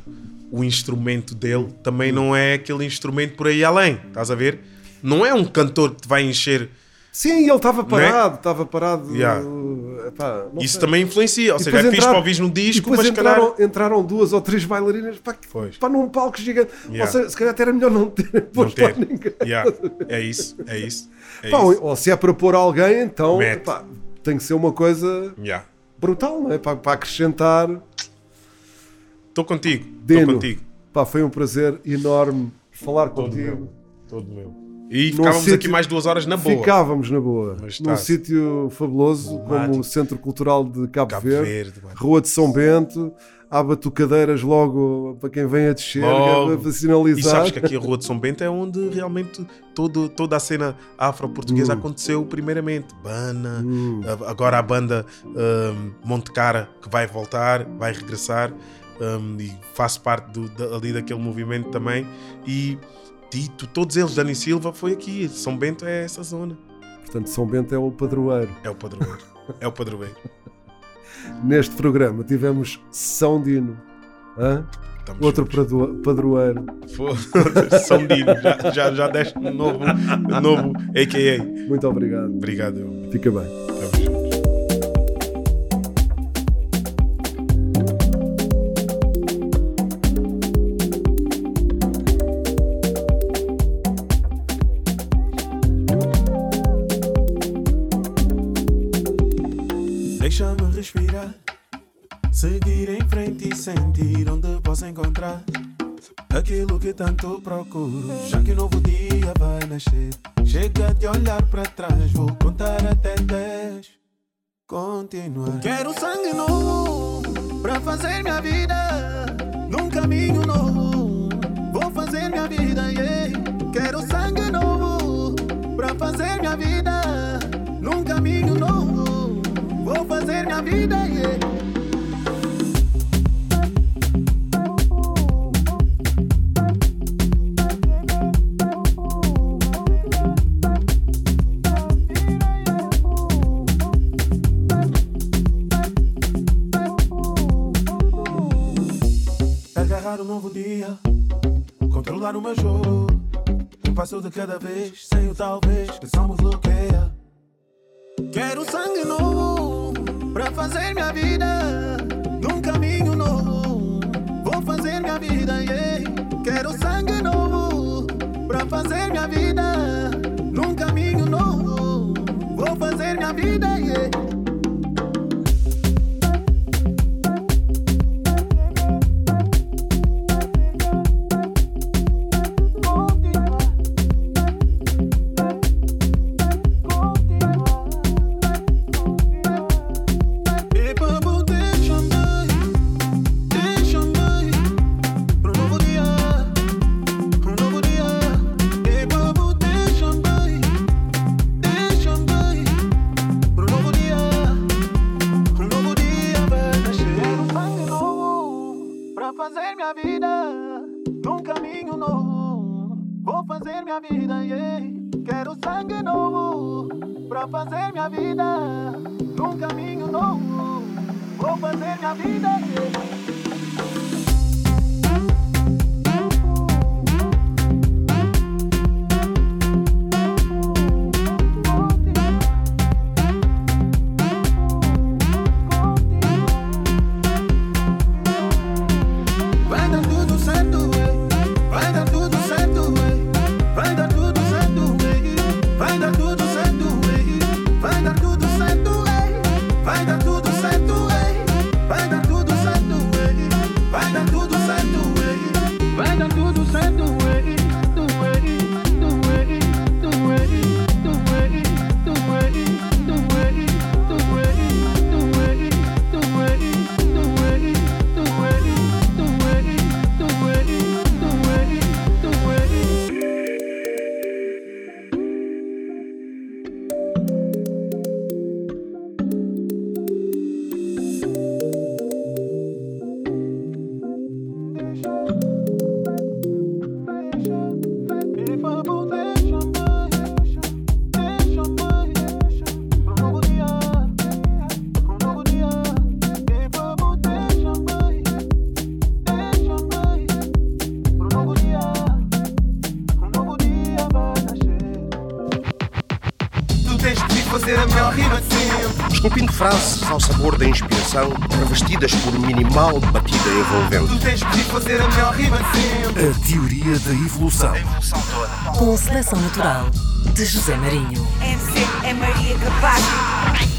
o instrumento dele também não é aquele instrumento por aí além, estás a ver? Não é um cantor que te vai encher. sim, ele estava é? parado, estava parado. Yeah. uh, Isso sei. também influencia, ou seja, é fixe entraram- para ouvir no disco, mas se calhar. entraram, entraram duas ou três bailarinas Pois. pá, num palco gigante. Yeah. Ou seja, se calhar até era melhor não ter Não posto lá ter. ninguém. Yeah, É isso, é isso. É Pá, isso. ou, ou se é para pôr alguém, então pá, tem que ser uma coisa Yeah. Brutal, não é? Para, para acrescentar. Estou contigo, estou contigo. pá, foi um prazer enorme falar Todo contigo. meu. Todo meu. E ficávamos aqui sítio- mais duas horas na boa. Ficávamos na boa. Mas Num tá. sítio fabuloso, como o Centro Cultural de Cabo, Cabo Verde, Verde. Rua de São Bento. Há batucadeiras logo para quem vem a descer, Logo. para E sinalizar. sabes que aqui a Rua de São Bento é onde realmente todo, toda a cena afro-portuguesa Hum. aconteceu primeiramente. Bana, a- agora a banda um, Monte Cara que vai voltar, vai regressar um, e faço parte do, da- ali daquele movimento também. E Tito, todos eles, Dani Silva, foi aqui. São Bento é essa zona. Portanto, São Bento é o padroeiro. É o padroeiro. é o padroeiro. Neste programa tivemos São Dino. Hã? Estamos Outro padro- padroeiro. São Dino, já, já, já deste um novo, um novo AKA. Muito obrigado. Obrigado. Fica bem. Sentir onde posso encontrar aquilo que tanto procuro. Já que um novo dia vai nascer, chega de olhar para trás, vou contar até 10. Continuar. Quero sangue novo para fazer minha vida num caminho novo. Vou fazer minha vida, yeah. Quero sangue novo para fazer minha vida num caminho novo. Vou fazer minha vida, yeah. Agarrar um novo dia, controlar o meu jogo. Um passo de cada vez, sem o talvez, só me bloqueia. Quero sangue novo pra fazer minha vida num caminho novo. Vou fazer minha vida, yeah. Quero sangue novo pra fazer minha vida num caminho novo. Vou fazer minha vida, yeah. Batida envolvente. Tu tens de fazer a melhor rima de sempre. A teoria da evolução. Com seleção natural de José Marinho. MC é Maria Capaz.